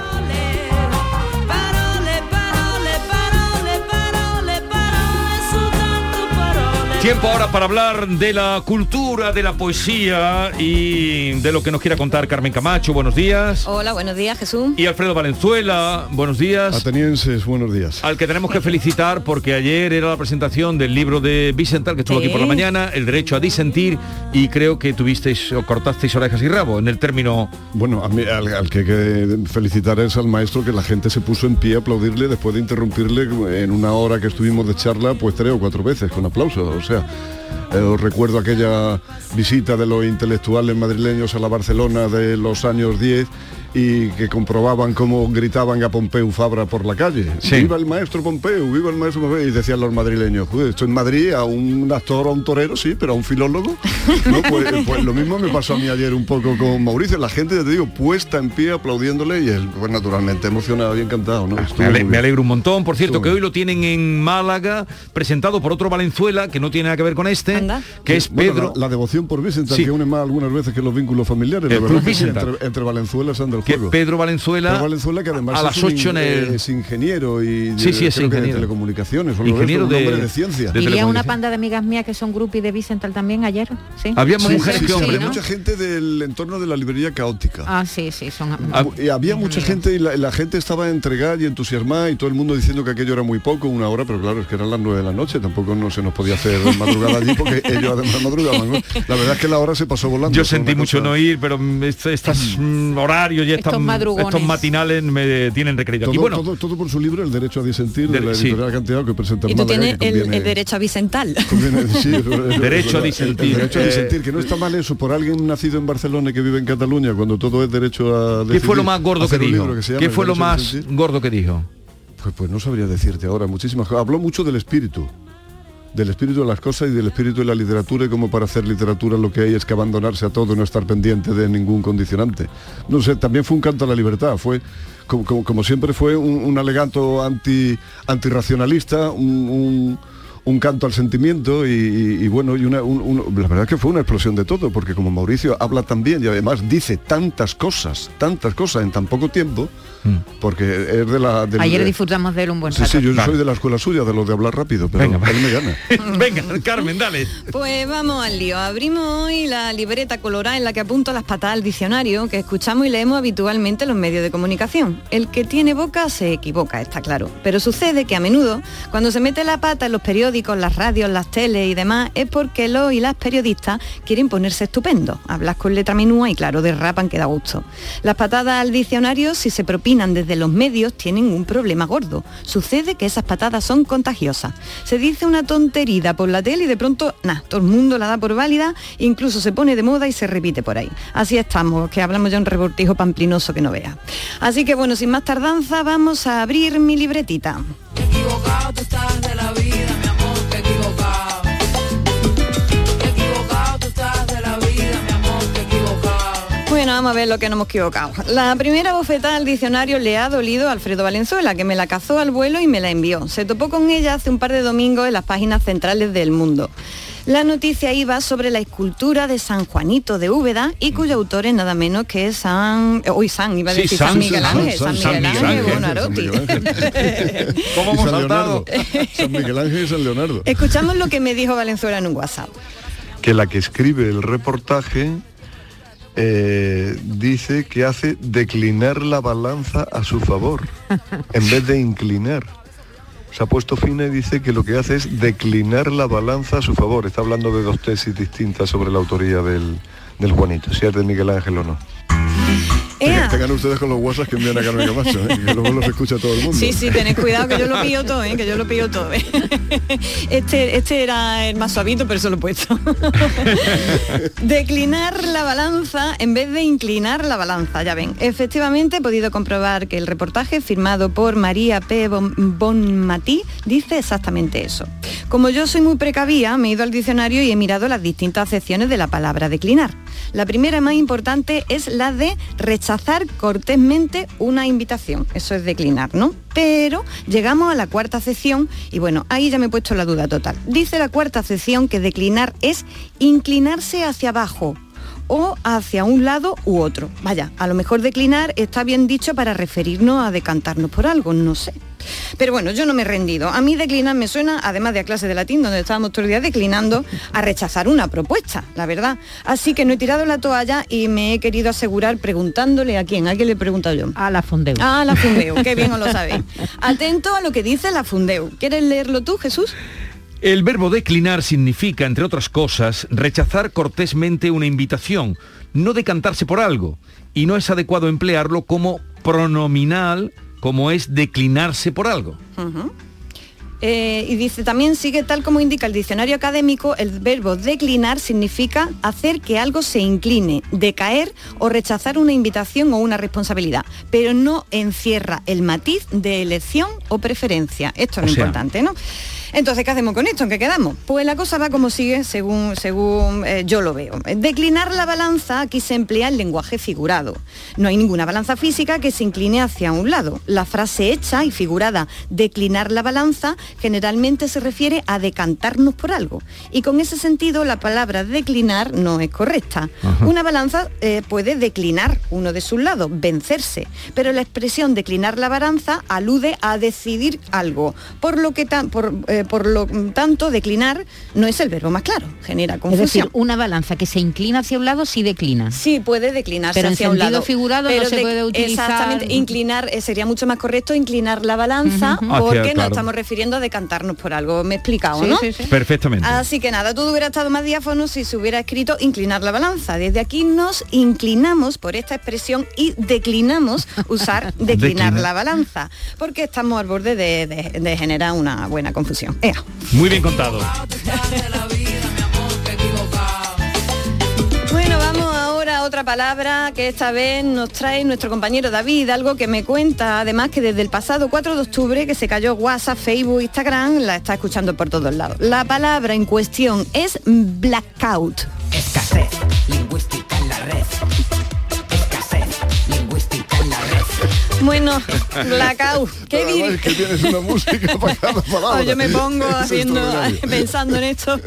Tiempo ahora para hablar de la cultura, de la poesía y de lo que nos quiera contar Carmen Camacho. Buenos días.
Hola, buenos días, Jesús.
Y Alfredo Valenzuela. Buenos días.
Atenienses, buenos días.
Al que tenemos que felicitar porque ayer era la presentación del libro de Vicental que estuvo aquí por la mañana, El derecho a disentir, y creo que tuvisteis o cortasteis orejas y rabo en el término.
Bueno, a mí, al, que hay que felicitar es al maestro que la gente se puso en pie a aplaudirle después de interrumpirle en una hora que estuvimos de charla, pues tres o cuatro veces con aplausos. O sea, eh, recuerdo aquella visita de los intelectuales madrileños a la Barcelona de los años 10 y que comprobaban cómo gritaban a Pompeu Fabra por la calle. ¡Viva el maestro Pompeu! ¡Viva el maestro Pompeu! Y decían los madrileños, esto en Madrid a un actor, a un torero, sí, pero a un filólogo. Pues, pues, lo mismo me pasó a mí ayer un poco con Mauricio. La gente, te digo, puesta en pie aplaudiéndole y él, pues naturalmente emocionado y encantado. ¿no?
Me, alegro un montón. Por cierto, que hoy lo tienen en Málaga, presentado por otro Valenzuela, que no tiene nada que ver con este, que es Pedro.
la, devoción por Vicente, que une más algunas veces que los vínculos familiares. entre, Valenzuela y
Que Pedro Valenzuela,
Valenzuela que además
a las 8 en el...
es ingeniero y
sí, sí, es ingeniero.
de telecomunicaciones,
ingeniero de,
de, ciencia.
Iría una panda de amigas mías que son groupies de Vicental también ayer, ¿sí?
Había mujeres que hombres,
Mucha gente del entorno de la librería caótica.
Ah, sí, sí, son
ah, Y había mucha gente y la, gente estaba entregada y entusiasmada y todo el mundo diciendo que aquello era muy poco, una hora, pero claro, es que eran las 9 de la noche, tampoco no se nos podía hacer madrugada allí porque ellos además madrugaban. La verdad es que la hora se pasó volando.
Yo sentí mucho no ir, pero estos mm, horarios ya están estos matinales me tienen recreado.
Todo,
y bueno,
todo, por su libro El derecho a disentir de, la editorial Cantidad que presenta
Y tú tienes el, derecho a Vicental.
derecho a disentir.
derecho a disentir, que no está mal eso por alguien nacido en Barcelona y que vive en Cataluña cuando todo es derecho a decidir,
¿Qué fue lo más gordo que dijo? ¿Qué fue lo más gordo que dijo?
Pues, pues no sabría decirte ahora muchísimas cosas. Habló mucho del espíritu del espíritu de las cosas y del espíritu de la literatura y como para hacer literatura lo que hay es que abandonarse a todo, no estar pendiente de ningún condicionante. No sé, también fue un canto a la libertad, fue como, como, siempre fue un, alegato anti, antirracionalista, un un canto al sentimiento y, bueno, y una, la verdad que fue una explosión de todo, porque como Mauricio habla tan bien y además dice tantas cosas, tantas cosas en tan poco tiempo. Porque es de la...
Ayer disfrutamos de él un buen
rato. Sí, sí, yo soy de la escuela suya, de lo de hablar rápido, pero Venga, él me gana.
Venga, Carmen, dale.
Pues vamos al lío. Abrimos hoy la libreta colorada en la que apunto las patas al diccionario que escuchamos y leemos habitualmente en los medios de comunicación. El que tiene boca se equivoca, está claro. Pero sucede que a menudo, cuando se mete la pata en los periódicos, las radios, las teles y demás, es porque los y las periodistas quieren ponerse estupendos. Hablas con letra menúa y claro, derrapan que da gusto. Las patadas al diccionario, si se desde los medios, tienen un problema gordo. Sucede que esas patadas son contagiosas. Se dice una tontería por la tele y de pronto, nada, todo el mundo la da por válida, incluso se pone de moda y se repite por ahí. Así estamos, que hablamos ya un rebortijo pamplinoso que no vea. Así que bueno, sin más tardanza, vamos a abrir mi libretita. Bueno, vamos a ver lo que nos hemos equivocado. La primera bofetada al diccionario le ha dolido a Alfredo Valenzuela, que me la cazó al vuelo y me la envió. Se topó con ella hace un par de domingos en las páginas centrales del mundo. La noticia iba sobre la escultura de San Juanito de Úbeda y cuyo autor es nada menos que San... Hoy San, iba a decir San, Miguel Ángel. San, Miguel Ángel, Bonarotti.
¿Cómo hemos saltado? San Miguel Ángel y San Leonardo.
Escuchamos lo que me dijo Valenzuela en un WhatsApp.
Que la que escribe el reportaje eh, dice que hace declinar la balanza a su favor, en vez de inclinar. Se ha puesto fina y dice que lo que hace es declinar la balanza a su favor. Está hablando de dos tesis distintas sobre la autoría del, del Juanito, si es de Miguel Ángel o no. Tengan, ustedes con los WhatsApp que envían a Carmen Camacho, ¿eh? que luego los escucha todo el mundo.
Sí, sí, tened cuidado que yo lo pillo todo, ¿eh? que yo lo pillo todo. ¿eh? Este, este era el más suavito, pero eso lo he puesto. Declinar la balanza en vez de inclinar la balanza, ya ven. Efectivamente he podido comprobar que el reportaje firmado por María P. Bonmatí dice exactamente eso. Como yo soy muy precavía, me he ido al diccionario y he mirado las distintas acepciones de la palabra declinar. La primera más importante es la de rechazar cortésmente una invitación. Eso es declinar, ¿no? Pero llegamos a la cuarta acepción y bueno, ahí ya me he puesto la duda total. Dice la cuarta acepción que declinar es inclinarse hacia abajo o hacia un lado u otro. Vaya, a lo mejor declinar está bien dicho para referirnos a decantarnos por algo, no sé Pero bueno, yo no me he rendido. A mí declinar me suena, además de a clase de latín, donde estábamos todo el día declinando, a rechazar una propuesta, la verdad. Así que no he tirado la toalla y me he querido asegurar preguntándole a quién. ¿A quién le he preguntado yo?
A la Fundeu.
A la Fundeu, qué bien os lo sabéis. Atento a lo que dice la Fundeu. ¿Quieres leerlo tú, Jesús?
El verbo declinar significa, entre otras cosas, rechazar cortésmente una invitación, no decantarse por algo, y no es adecuado emplearlo como pronominal, como es declinarse por algo.
Eh, y dice, también sigue tal como indica el diccionario académico, el verbo declinar significa hacer que algo se incline, decaer o rechazar una invitación o una responsabilidad, pero no encierra el matiz de elección o preferencia. Esto es
O
lo
sea,
importante, ¿no? Entonces, ¿qué hacemos con esto? ¿En qué quedamos? Pues la cosa va como sigue según, según eh, yo lo veo. Declinar la balanza, aquí se emplea el lenguaje figurado. No hay ninguna balanza física que se incline hacia un lado. La frase hecha y figurada, declinar la balanza, generalmente se refiere a decantarnos por algo. Y con ese sentido, la palabra declinar no es correcta.
Ajá.
Una balanza eh, puede declinar uno de sus lados, vencerse, pero la expresión declinar la balanza alude a decidir algo, por lo que tan- por, eh, por lo tanto declinar no es el verbo más claro, genera
Es
confusión.
decir, una balanza que se inclina hacia un lado sí declina.
Sí, puede declinarse
Pero en
hacia un
sentido
lado.
figurado no se
de-
puede utilizar-
Exactamente, inclinar, eh, sería mucho más correcto inclinar la balanza
Ujú. Hacia-
porque nos
claro.
estamos refiriendo a decantarnos por algo. Me he explicado,
Sí,
¿no?
sí, sí. Perfectamente.
Así que nada, todo hubiera estado más diáfono si se hubiera escrito inclinar la balanza. Desde aquí nos inclinamos por esta expresión y declinamos usar declinar la balanza, porque estamos al borde de, de- de generar una buena confusión. Ea.
Muy bien contado.
Bueno, vamos ahora a otra palabra que esta vez nos trae nuestro compañero David, algo que me cuenta además que desde el pasado 4 de octubre que se cayó WhatsApp, Facebook, Instagram, la está escuchando por todos lados. La palabra en cuestión es blackout.
Escasez
Bueno, blackout. ¿Qué dir-
es que tienes una música para cada palabra.
Oh, yo me pongo haciendo, pensando en esto.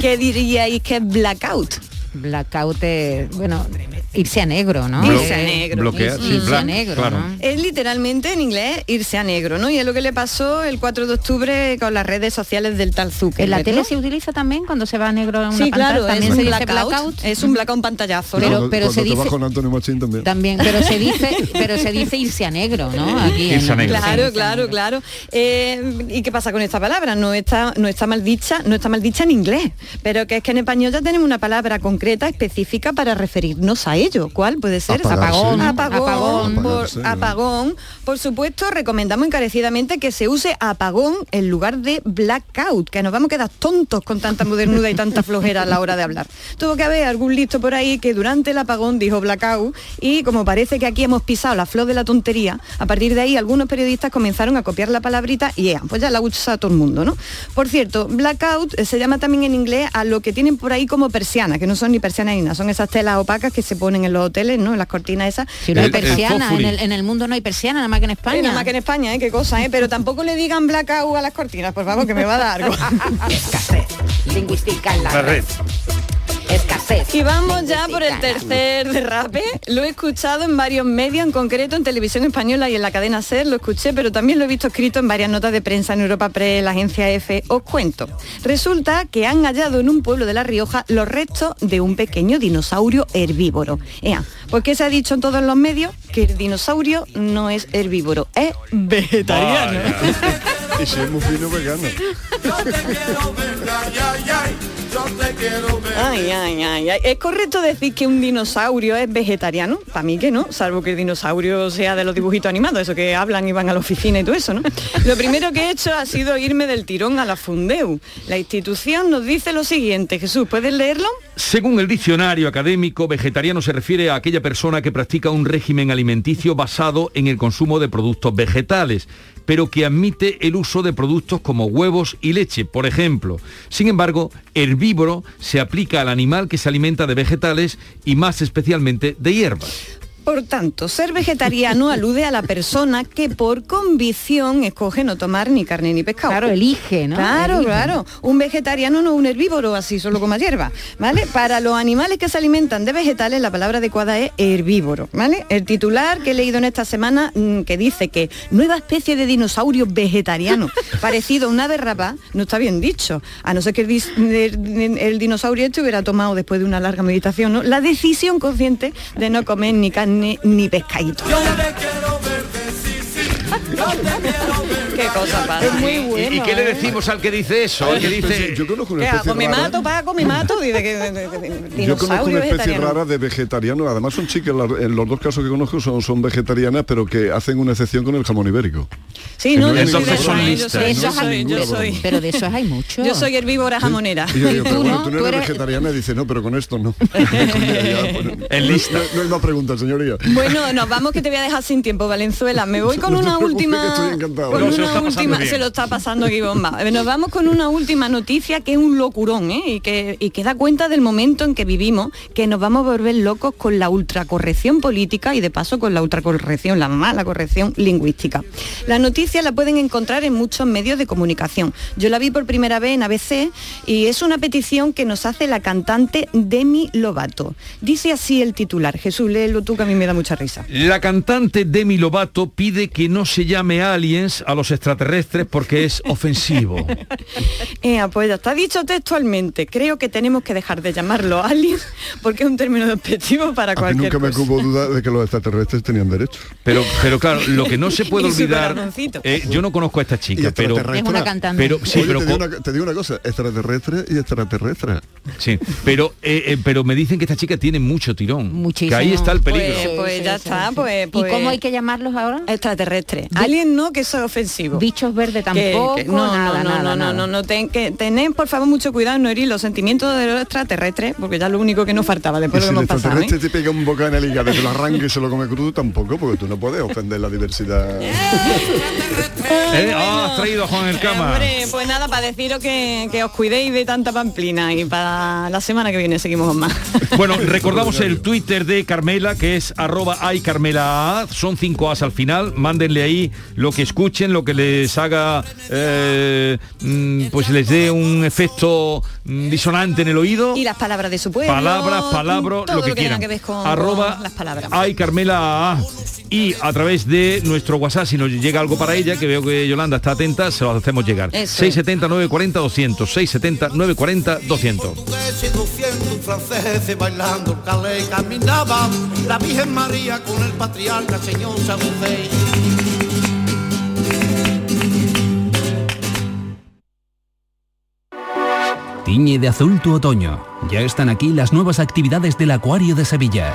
¿Qué diríais que es blackout?
Blackout es, bueno, irse a negro, ¿no?
Irse a
Eh,
negro.
bloquear, sí,
irse a negro,
claro.
¿no?
Es literalmente en inglés irse a negro, ¿no? Y es lo que le pasó el 4 de octubre con las redes sociales del tal Zuckerberg.
¿En la tele
¿no?
se utiliza también cuando se va a negro en una
Sí,
pantalla?
claro, es
también
un
se dice
blackout,
blackout.
es un blackout, un pantallazo. ¿no?
Pero-
Cuando-
pero se
cuando
dice-
con Antonio Machín también.
También, pero se dice, pero se dice irse a negro, ¿no? Aquí en-
Claro,
sí,
claro, claro. Eh, ¿Y qué pasa con esta palabra? No está, no está mal dicha, no está mal dicha en inglés, pero que es que en español ya tenemos una palabra concreta, específica para referirnos a ello. ¿Cuál puede ser?
Apagón,
apagón,
apagón.
por,
Apagarse, ¿no?
apagón. Por supuesto, recomendamos encarecidamente que se use apagón en lugar de blackout, que nos vamos a quedar tontos con tanta modernuda y tanta flojera a la hora de hablar. Tuvo que haber algún listo por ahí que durante el apagón dijo blackout y como parece que aquí hemos pisado la flor de la tontería, a partir de ahí algunos periodistas comenzaron a copiar la palabrita y ea, pues ya la usa todo el mundo, ¿no? Por cierto, blackout eh, se llama también en inglés a lo que tienen por ahí como persiana, que no son ni persianas ni nada, son esas telas opacas que se ponen en los hoteles, ¿no? En las cortinas esas.
Si no hay persiana, en el, en el mundo no hay persiana, nada más que en España.
Nada más que en España, ¿eh? Qué cosa, ¿eh? Pero tampoco le digan blackout a las cortinas, por favor, que me va a dar algo.
Escasez lingüística en la, red.
Y vamos ya por el tercer derrape. Lo he escuchado en varios medios, en concreto en televisión española y en la cadena SER, lo escuché, pero también lo he visto escrito en varias notas de prensa en Europa Press, la agencia EFE. Os cuento. Resulta que han hallado en un pueblo de La Rioja los restos de un pequeño dinosaurio herbívoro. Ea, ¿por qué se ha dicho en todos los medios que el dinosaurio no es herbívoro, es vegetariano?
Y si es muy fino vegano.
Ay, ay, ay. ¿Es correcto decir que un dinosaurio es vegetariano? Para mí que no, salvo que el dinosaurio sea de los dibujitos animados, eso que hablan y van a la oficina y todo eso, ¿no? Lo primero que he hecho ha sido irme del tirón a la Fundeu. La institución nos dice lo siguiente. Jesús, ¿puedes leerlo?
Según el diccionario académico, vegetariano se refiere a aquella persona que practica un régimen alimenticio basado en el consumo de productos vegetales, pero que admite el uso de productos como huevos y leche, por ejemplo. Sin embargo, herbívoro se aplica al animal que se alimenta de vegetales y más especialmente de hierbas.
Por tanto, ser vegetariano alude a la persona que por convicción escoge no tomar ni carne ni pescado.
Claro, elige, ¿no?
Claro,
Elige.
claro. Un vegetariano no es un herbívoro, así solo como hierba, ¿vale? Para los animales que se alimentan de vegetales, la palabra adecuada es herbívoro, ¿vale? El titular que he leído en esta semana mm, que dice que nueva especie de dinosaurio vegetariano parecido a una ave rapaz, no está bien dicho, a no ser que el- el dinosaurio este hubiera tomado después de una larga meditación, ¿no? La decisión consciente de no comer ni carne ni pescadito. Qué cosa pasa.
Es muy ¿Y, y qué le decimos al que dice eso? Al que dice...
Yo conozco
¿Qué
una especie
hago? ¿Me
rara.
mato, Paco? ¿Me mato? Dice que, que- que-
Yo conozco una especie rara de vegetariano, además son chicas, en los dos casos que conozco son, son vegetarianas, pero que hacen una excepción con el jamón ibérico.
Sí, no,
no
yo
es
soy de ¿eh? Yo
Listas,
soy,
¿no?
yo soy, yo
Ninguna
soy.
broma.
Pero de esos hay mucho.
Yo soy herbívora jamonera.
Y yo digo, pero bueno,
no?
tú no
Tú
eres vegetariana y dice, no, pero con esto no.
En lista.
No, hay más preguntas, señoría.
Bueno, nos vamos que te voy a dejar sin tiempo, Valenzuela. Me voy con una última.
que estoy encantado.
con
lo
una
está pasando
última-
bien.
se lo está pasando aquí bomba. Eh, Nos vamos con una última noticia que es un locurón, ¿eh? Y que, y que da cuenta del momento en que vivimos, que nos vamos a volver locos con la ultracorrección política y de paso con la ultracorrección, la mala corrección lingüística. La noticia la pueden encontrar en muchos medios de comunicación. Yo la vi por primera vez en ABC y es una petición que nos hace la cantante Demi Lovato. Dice así el titular. Jesús, léelo tú que a mí me da mucha risa.
La cantante Demi Lovato pide que no se llame aliens a los extraterrestres porque es ofensivo.
Eh, pues ya está dicho textualmente. Creo que tenemos que dejar de llamarlo alien porque es un término despectivo para
A
cualquier
nunca me
cosa.
hubo duda de que los extraterrestres tenían derechos.
Pero, pero claro, lo que no se puede olvidar, eh, yo no conozco a esta chica, pero.
Es una cantante.
pero sí,
Oye,
pero
te, digo una, te digo una cosa, extraterrestre y extraterrestre.
sí, pero eh, eh, pero me dicen que esta chica tiene mucho tirón,
Muchísimo.
que ahí está el peligro.
Pues, pues ya
sí,
está,
sí.
pues, pues-
¿Y cómo hay que llamarlos ahora?
extraterrestre. Alien no, que eso es ofensivo.
Bichos verdes
Que-
tampoco.
que- no,
nada,
no, no,
nada,
no, no,
nada.
no, no, ten- que tened por favor mucho cuidado en no herir los sentimientos de los extraterrestres, porque ya es lo único que nos faltaba después
si
de lo
el
que hemos pasado. ¿eh?
extraterrestre te pega un bocado en el hígado, te lo arranca y se lo come crudo, tampoco, porque tú no puedes ofender la diversidad.
Eh, ah, has traído a Juan el Cama.
Hombre, pues nada, para deciros que, que os cuidéis de tanta pamplina y para la semana que viene seguimos con más.
Bueno, recordamos el Twitter de Carmela, que es arroba aycarmela, son cinco As al final, mándenle ahí lo que escuchen, lo que les haga, eh, mm, pues les dé un efecto mm, disonante en el oído.
Y las palabras de su pueblo.
palabras, palabras,
todo
lo que,
tenga
quieran.
que ver con,
Arroba
las palabras.
ay Carmela A. y a través de nuestro WhatsApp si nos llega algo para ella que veo que Yolanda está atenta se lo hacemos llegar
Eso.
670 940 200 670 940 200
seduciendo un francés y bailando el calé caminaba la Virgen María con el patriarca señor San José.
Tiñe de azul tu otoño. Ya están aquí las nuevas actividades del Acuario de Sevilla.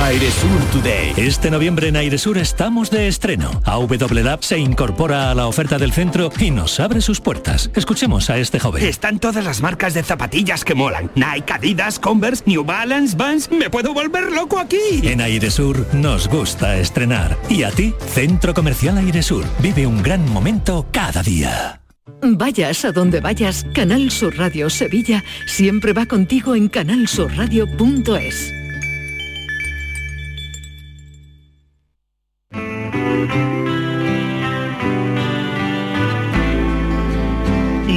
Airesur Today. Este noviembre en Airesur estamos de estreno. AW se incorpora a la oferta del centro y nos abre sus puertas. Escuchemos a este joven.
Están todas las marcas de zapatillas que molan. Nike, Adidas, Converse, New Balance, Vans. Me puedo volver loco aquí.
En Airesur nos gusta estrenar. Y a ti, Centro Comercial Airesur. Vive un gran momento cada día.
Vayas a donde vayas, Canal Sur Radio Sevilla siempre va contigo en canalsurradio.es.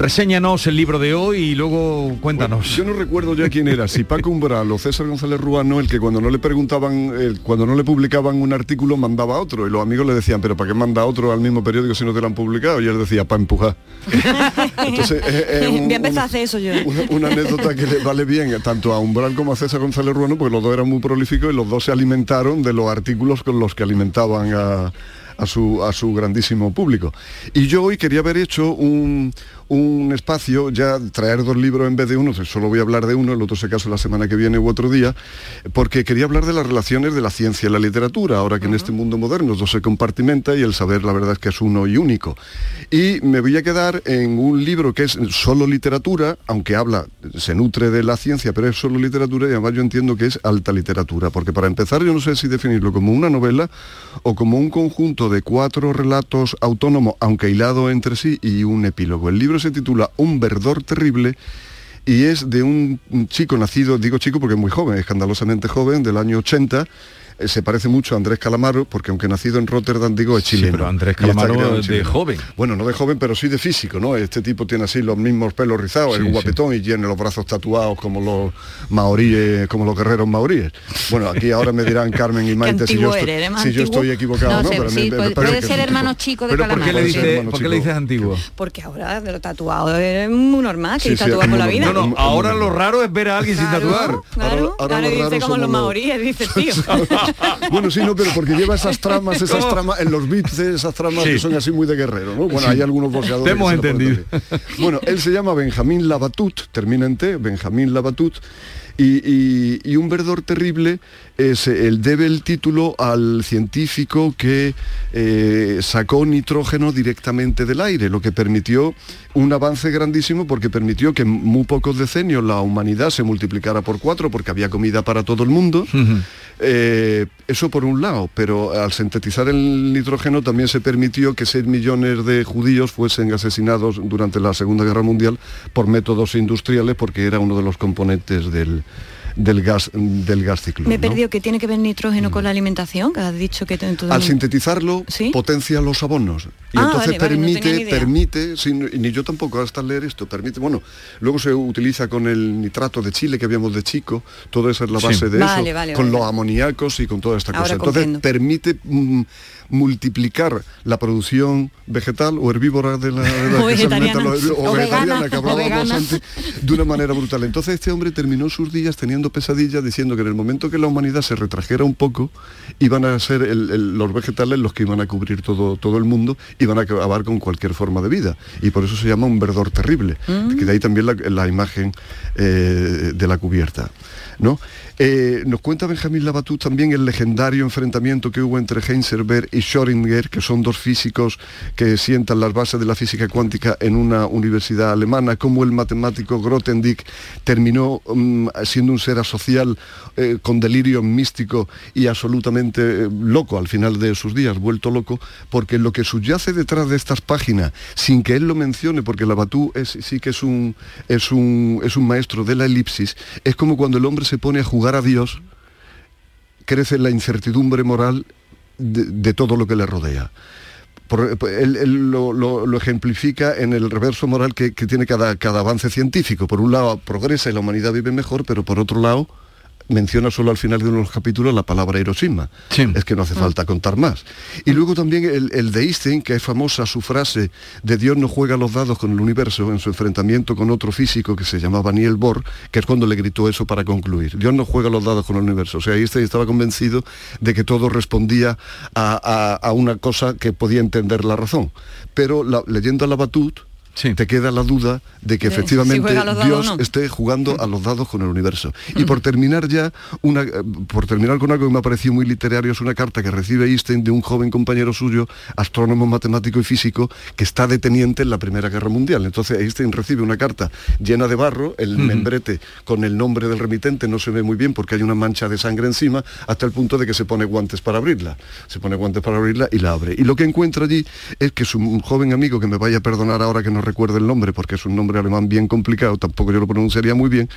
reséñanos el libro de hoy y luego cuéntanos.
Yo no recuerdo ya quién era, si Paco Umbral o César González Ruano, el que cuando no le preguntaban, el- cuando no le publicaban un artículo mandaba otro y los amigos le decían, pero ¿para qué manda otro al mismo periódico si no te lo han publicado? Y él decía, para empujar. Entonces, es- es un-
hacer eso yo.
una, una anécdota que le vale bien tanto a Umbral como a César González Ruano, porque los dos eran muy prolíficos y los dos se alimentaron de los artículos con los que alimentaban a, a su, a su grandísimo público. Y yo hoy quería haber hecho un, un espacio, ya traer dos libros en vez de uno, solo voy a hablar de uno, el otro se caso la semana que viene u otro día, porque quería hablar de las relaciones de la ciencia y la literatura, ahora que en este mundo moderno todo se compartimenta y el saber la verdad es que es uno y único. Y me voy a quedar en un libro que es solo literatura, aunque habla, se nutre de la ciencia, pero es solo literatura y además yo entiendo que es alta literatura, porque para empezar yo no sé si definirlo como una novela o como un conjunto de cuatro relatos autónomos, aunque hilado entre sí, y un epílogo. El libro se titula Un verdor terrible y es de un chico nacido, digo chico porque es muy joven, escandalosamente joven, del año 80. Eh, Se parece mucho a Andrés Calamaro, porque aunque nacido en Rotterdam, digo, es chileno.
pero Andrés Calamaro de joven.
Bueno, no de joven, pero sí de físico, ¿no? Este tipo tiene así los mismos pelos rizados,
Sí,
es guapetón y tiene los brazos tatuados como los maoríes, como los guerreros maoríes. Bueno, aquí ahora me dirán Carmen y Maite si yo, estoy,
eres, eres más
si yo
antiguo.
estoy equivocado,
No
¿no?
sé,
Pero a mí
sí,
me-
puede-
parece
puede ser hermano chico de
Pero ¿por qué le
Calamaro.
dice-
Sí.
¿Por qué le dices antiguo?
Porque ahora de lo tatuado es muy normal que
Sí, sí,
tatuado por la vida.
No, no, ahora lo raro es ver a alguien sin tatuar.
Claro,
ahora lo
dice como los maoríes, dice el tío.
Bueno, sí, no, pero porque lleva esas tramas, esas tramas en los bits, esas tramas
Sí.
que son así muy de guerrero, ¿no? Bueno,
Sí.
hay algunos boxeadores.
Te hemos entendido.
Bueno, él se llama Benjamín Labatut, termina en T, Benjamín Labatut, y, y- y un verdor terrible es el debe el título al científico que eh, sacó nitrógeno directamente del aire, lo que permitió un avance grandísimo porque permitió que en muy pocos decenios la humanidad se multiplicara por cuatro porque había comida para todo el mundo. Eh, eso por un lado, pero al sintetizar el nitrógeno también se permitió que 6 millones de judíos fuesen asesinados durante la Segunda Guerra Mundial por métodos industriales porque era uno de los componentes del, del gas del gas ciclón.
Me he
¿no?
perdido que tiene que ver nitrógeno con la alimentación, que has dicho que...
Al sintetizarlo, potencia los abonos. Y
Ah,
entonces
vale, vale, no
permite, permite, sin- ni yo tampoco hasta leer esto, permite, bueno, luego se utiliza con el nitrato de Chile que habíamos de chico, todo eso es la
Sí.
base de
Vale,
eso,
vale,
con
vale,
los amoníacos y con toda esta
Ahora
cosa. Entonces
comprendo.
permite mm, multiplicar la producción vegetal o herbívora de la, de la
O vegetariana.
alimenta los- o
O
vegetariana
vegana,
que hablábamos antes de una manera brutal. Entonces este hombre terminó sus días teniendo pesadillas diciendo que en el momento que la humanidad se retrajera un poco, iban a ser el- el- los vegetales los que iban a cubrir todo, todo el mundo, iban a acabar con cualquier forma de vida. Y por eso se llama un verdor terrible,
Mm.
que de ahí también la, la imagen eh, de la cubierta. ¿no? Eh, nos cuenta Benjamín Labatut también el legendario enfrentamiento que hubo entre Heisenberg y Schrödinger, que son dos físicos que sientan las bases de la física cuántica en una universidad alemana, como el matemático Grothendieck terminó mm, siendo un ser asocial eh, con delirio místico y absolutamente eh, loco al final de sus días, vuelto loco, porque lo que subyace detrás de estas páginas, sin que él lo mencione, porque Labatut es, sí que es un, es, un, es un maestro de la elipsis, es como cuando el hombre se pone a jugar a Dios, crece la incertidumbre moral de, todo lo que le rodea. Él, lo ejemplifica en el reverso moral que, que tiene cada, cada avance científico. Por un lado progresa y la humanidad vive mejor, pero por otro lado menciona solo al final de uno de los capítulos la palabra Hiroshima. Es que no hace falta contar más. Y luego también el, el de Einstein, que es famosa su frase de Dios no juega los dados con el universo en su enfrentamiento con otro físico que se llamaba Niel Bohr, que es cuando le gritó eso para concluir. Dios no juega los dados con el universo. O sea, Einstein estaba convencido de que todo respondía a, a- a una cosa que podía entender la razón. Pero la- leyendo a la Batut, te queda la duda de que
si
efectivamente Dios
no.
esté jugando a los dados con el universo. Y por terminar ya, una, eh, por terminar con algo que me ha parecido muy literario, es una carta que recibe Einstein de un joven compañero suyo, astrónomo, matemático y físico, que está de teniente en la Primera Guerra Mundial. Entonces Einstein recibe una carta llena de barro, el
Ujú.
membrete con el nombre del remitente no se ve muy bien porque hay una mancha de sangre encima, hasta el punto de que se pone guantes para abrirla. Se pone guantes para abrirla y la abre. Y lo que encuentra allí es que su un joven amigo, que me vaya a perdonar ahora que no recuerde el nombre, porque es un nombre alemán bien complicado, tampoco yo lo pronunciaría muy bien,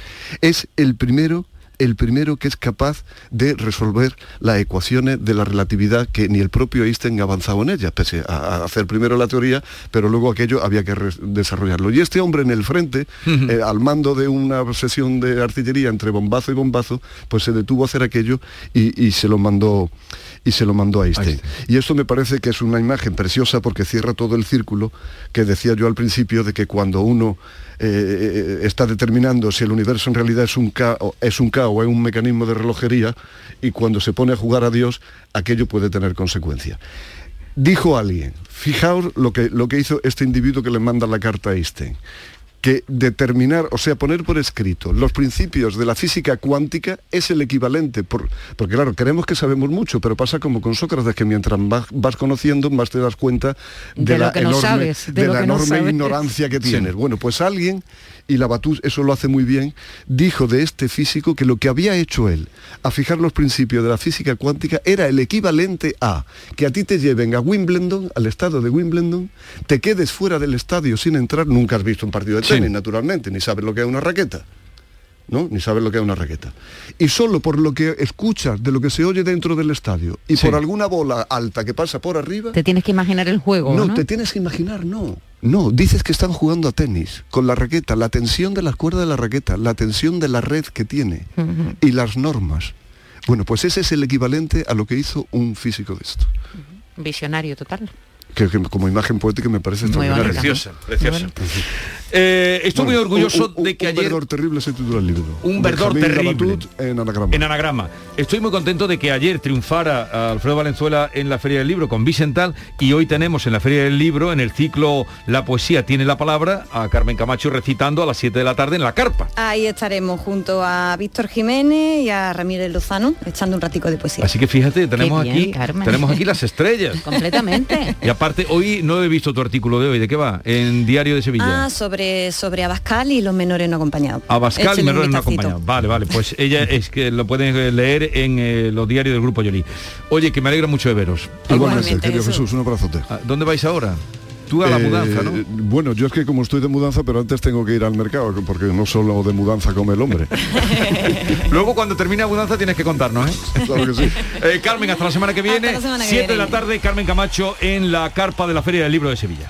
es el primero el primero que es capaz de resolver las ecuaciones de la relatividad que ni el propio Einstein ha avanzado en ellas, pese a, hacer primero la teoría, pero luego aquello había que desarrollarlo. Y este hombre en el frente, eh, al mando de una sesión de artillería entre bombazo y bombazo, pues se detuvo a hacer aquello y, se lo mandó y se lo mandó a Einstein. Y esto me parece que es una imagen preciosa porque cierra todo el círculo que decía yo al principio de que cuando uno eh, está determinando si el universo en realidad es un, caos, es un caos o es un mecanismo de relojería y cuando se pone a jugar a Dios, aquello puede tener consecuencias. Dijo alguien, fijaos lo que, lo que hizo este individuo que le manda la carta a Einstein que determinar, o sea, poner por escrito los principios de la física cuántica es el equivalente, porque claro, creemos que sabemos mucho, pero pasa como con Sócrates, que mientras vas, conociendo, más te das cuenta de, la enorme, de la enorme ignorancia que tienes. Bueno, pues alguien y Lavatus eso lo hace muy bien, dijo de este físico que lo que había hecho él a fijar los principios de la física cuántica era el equivalente a que a ti te lleven a Wimbledon, al estado de Wimbledon, te quedes fuera del estadio sin entrar, nunca has visto un partido de tenis, naturalmente, ni sabes lo que es una raqueta. ¿No? Ni sabes lo que es una raqueta. Y solo por lo que escuchas de lo que se oye dentro del estadio y por alguna bola alta que pasa por arriba...
Te tienes que imaginar el juego.
No, te tienes que imaginar, no. No, dices que están jugando a tenis con la raqueta, la tensión de las cuerdas de la raqueta, la tensión de la red que tiene y las normas. Bueno, pues ese es el equivalente a lo que hizo un físico de esto.
Visionario total
que, como imagen poética me parece
preciosa, preciosa. Eh, estoy muy orgulloso de que
un
ayer...
verdor terrible se titula el libro.
Un verdor terrible.
En anagrama.
En anagrama. Estoy muy contento de que ayer triunfara Alfredo Valenzuela en la Feria del Libro con Vicental y hoy tenemos en la Feria del Libro, en el ciclo La Poesía tiene la palabra, a Carmen Camacho recitando a las 7 de la tarde en la carpa.
Ahí estaremos junto a Víctor Jiménez y a Ramírez Lozano echando un ratico de poesía.
Así que fíjate, tenemos aquí tenemos aquí las estrellas.
Completamente.
aparte, hoy no he visto tu artículo de hoy. ¿De qué va? En Diario de Sevilla.
Ah, sobre, sobre Abascal y los menores no acompañados.
Abascal y menores no acompañados. Vale, vale. Pues ella es que lo pueden leer en eh, los diarios del Grupo Yoli. Oye, que me alegra mucho de veros.
Igualmente, querido Jesús, un abrazote.
Ah, ¿Dónde vais ahora? Tú a la eh, mudanza, ¿no?
Bueno, yo es que como estoy de mudanza, pero antes tengo que ir al mercado, porque no solo de mudanza come el hombre.
Luego cuando termine la mudanza tienes que contarnos, ¿eh?
Claro que sí.
Eh, Carmen, hasta la semana que viene. 7 de la tarde, Carmen Camacho en la carpa de la Feria del Libro de Sevilla.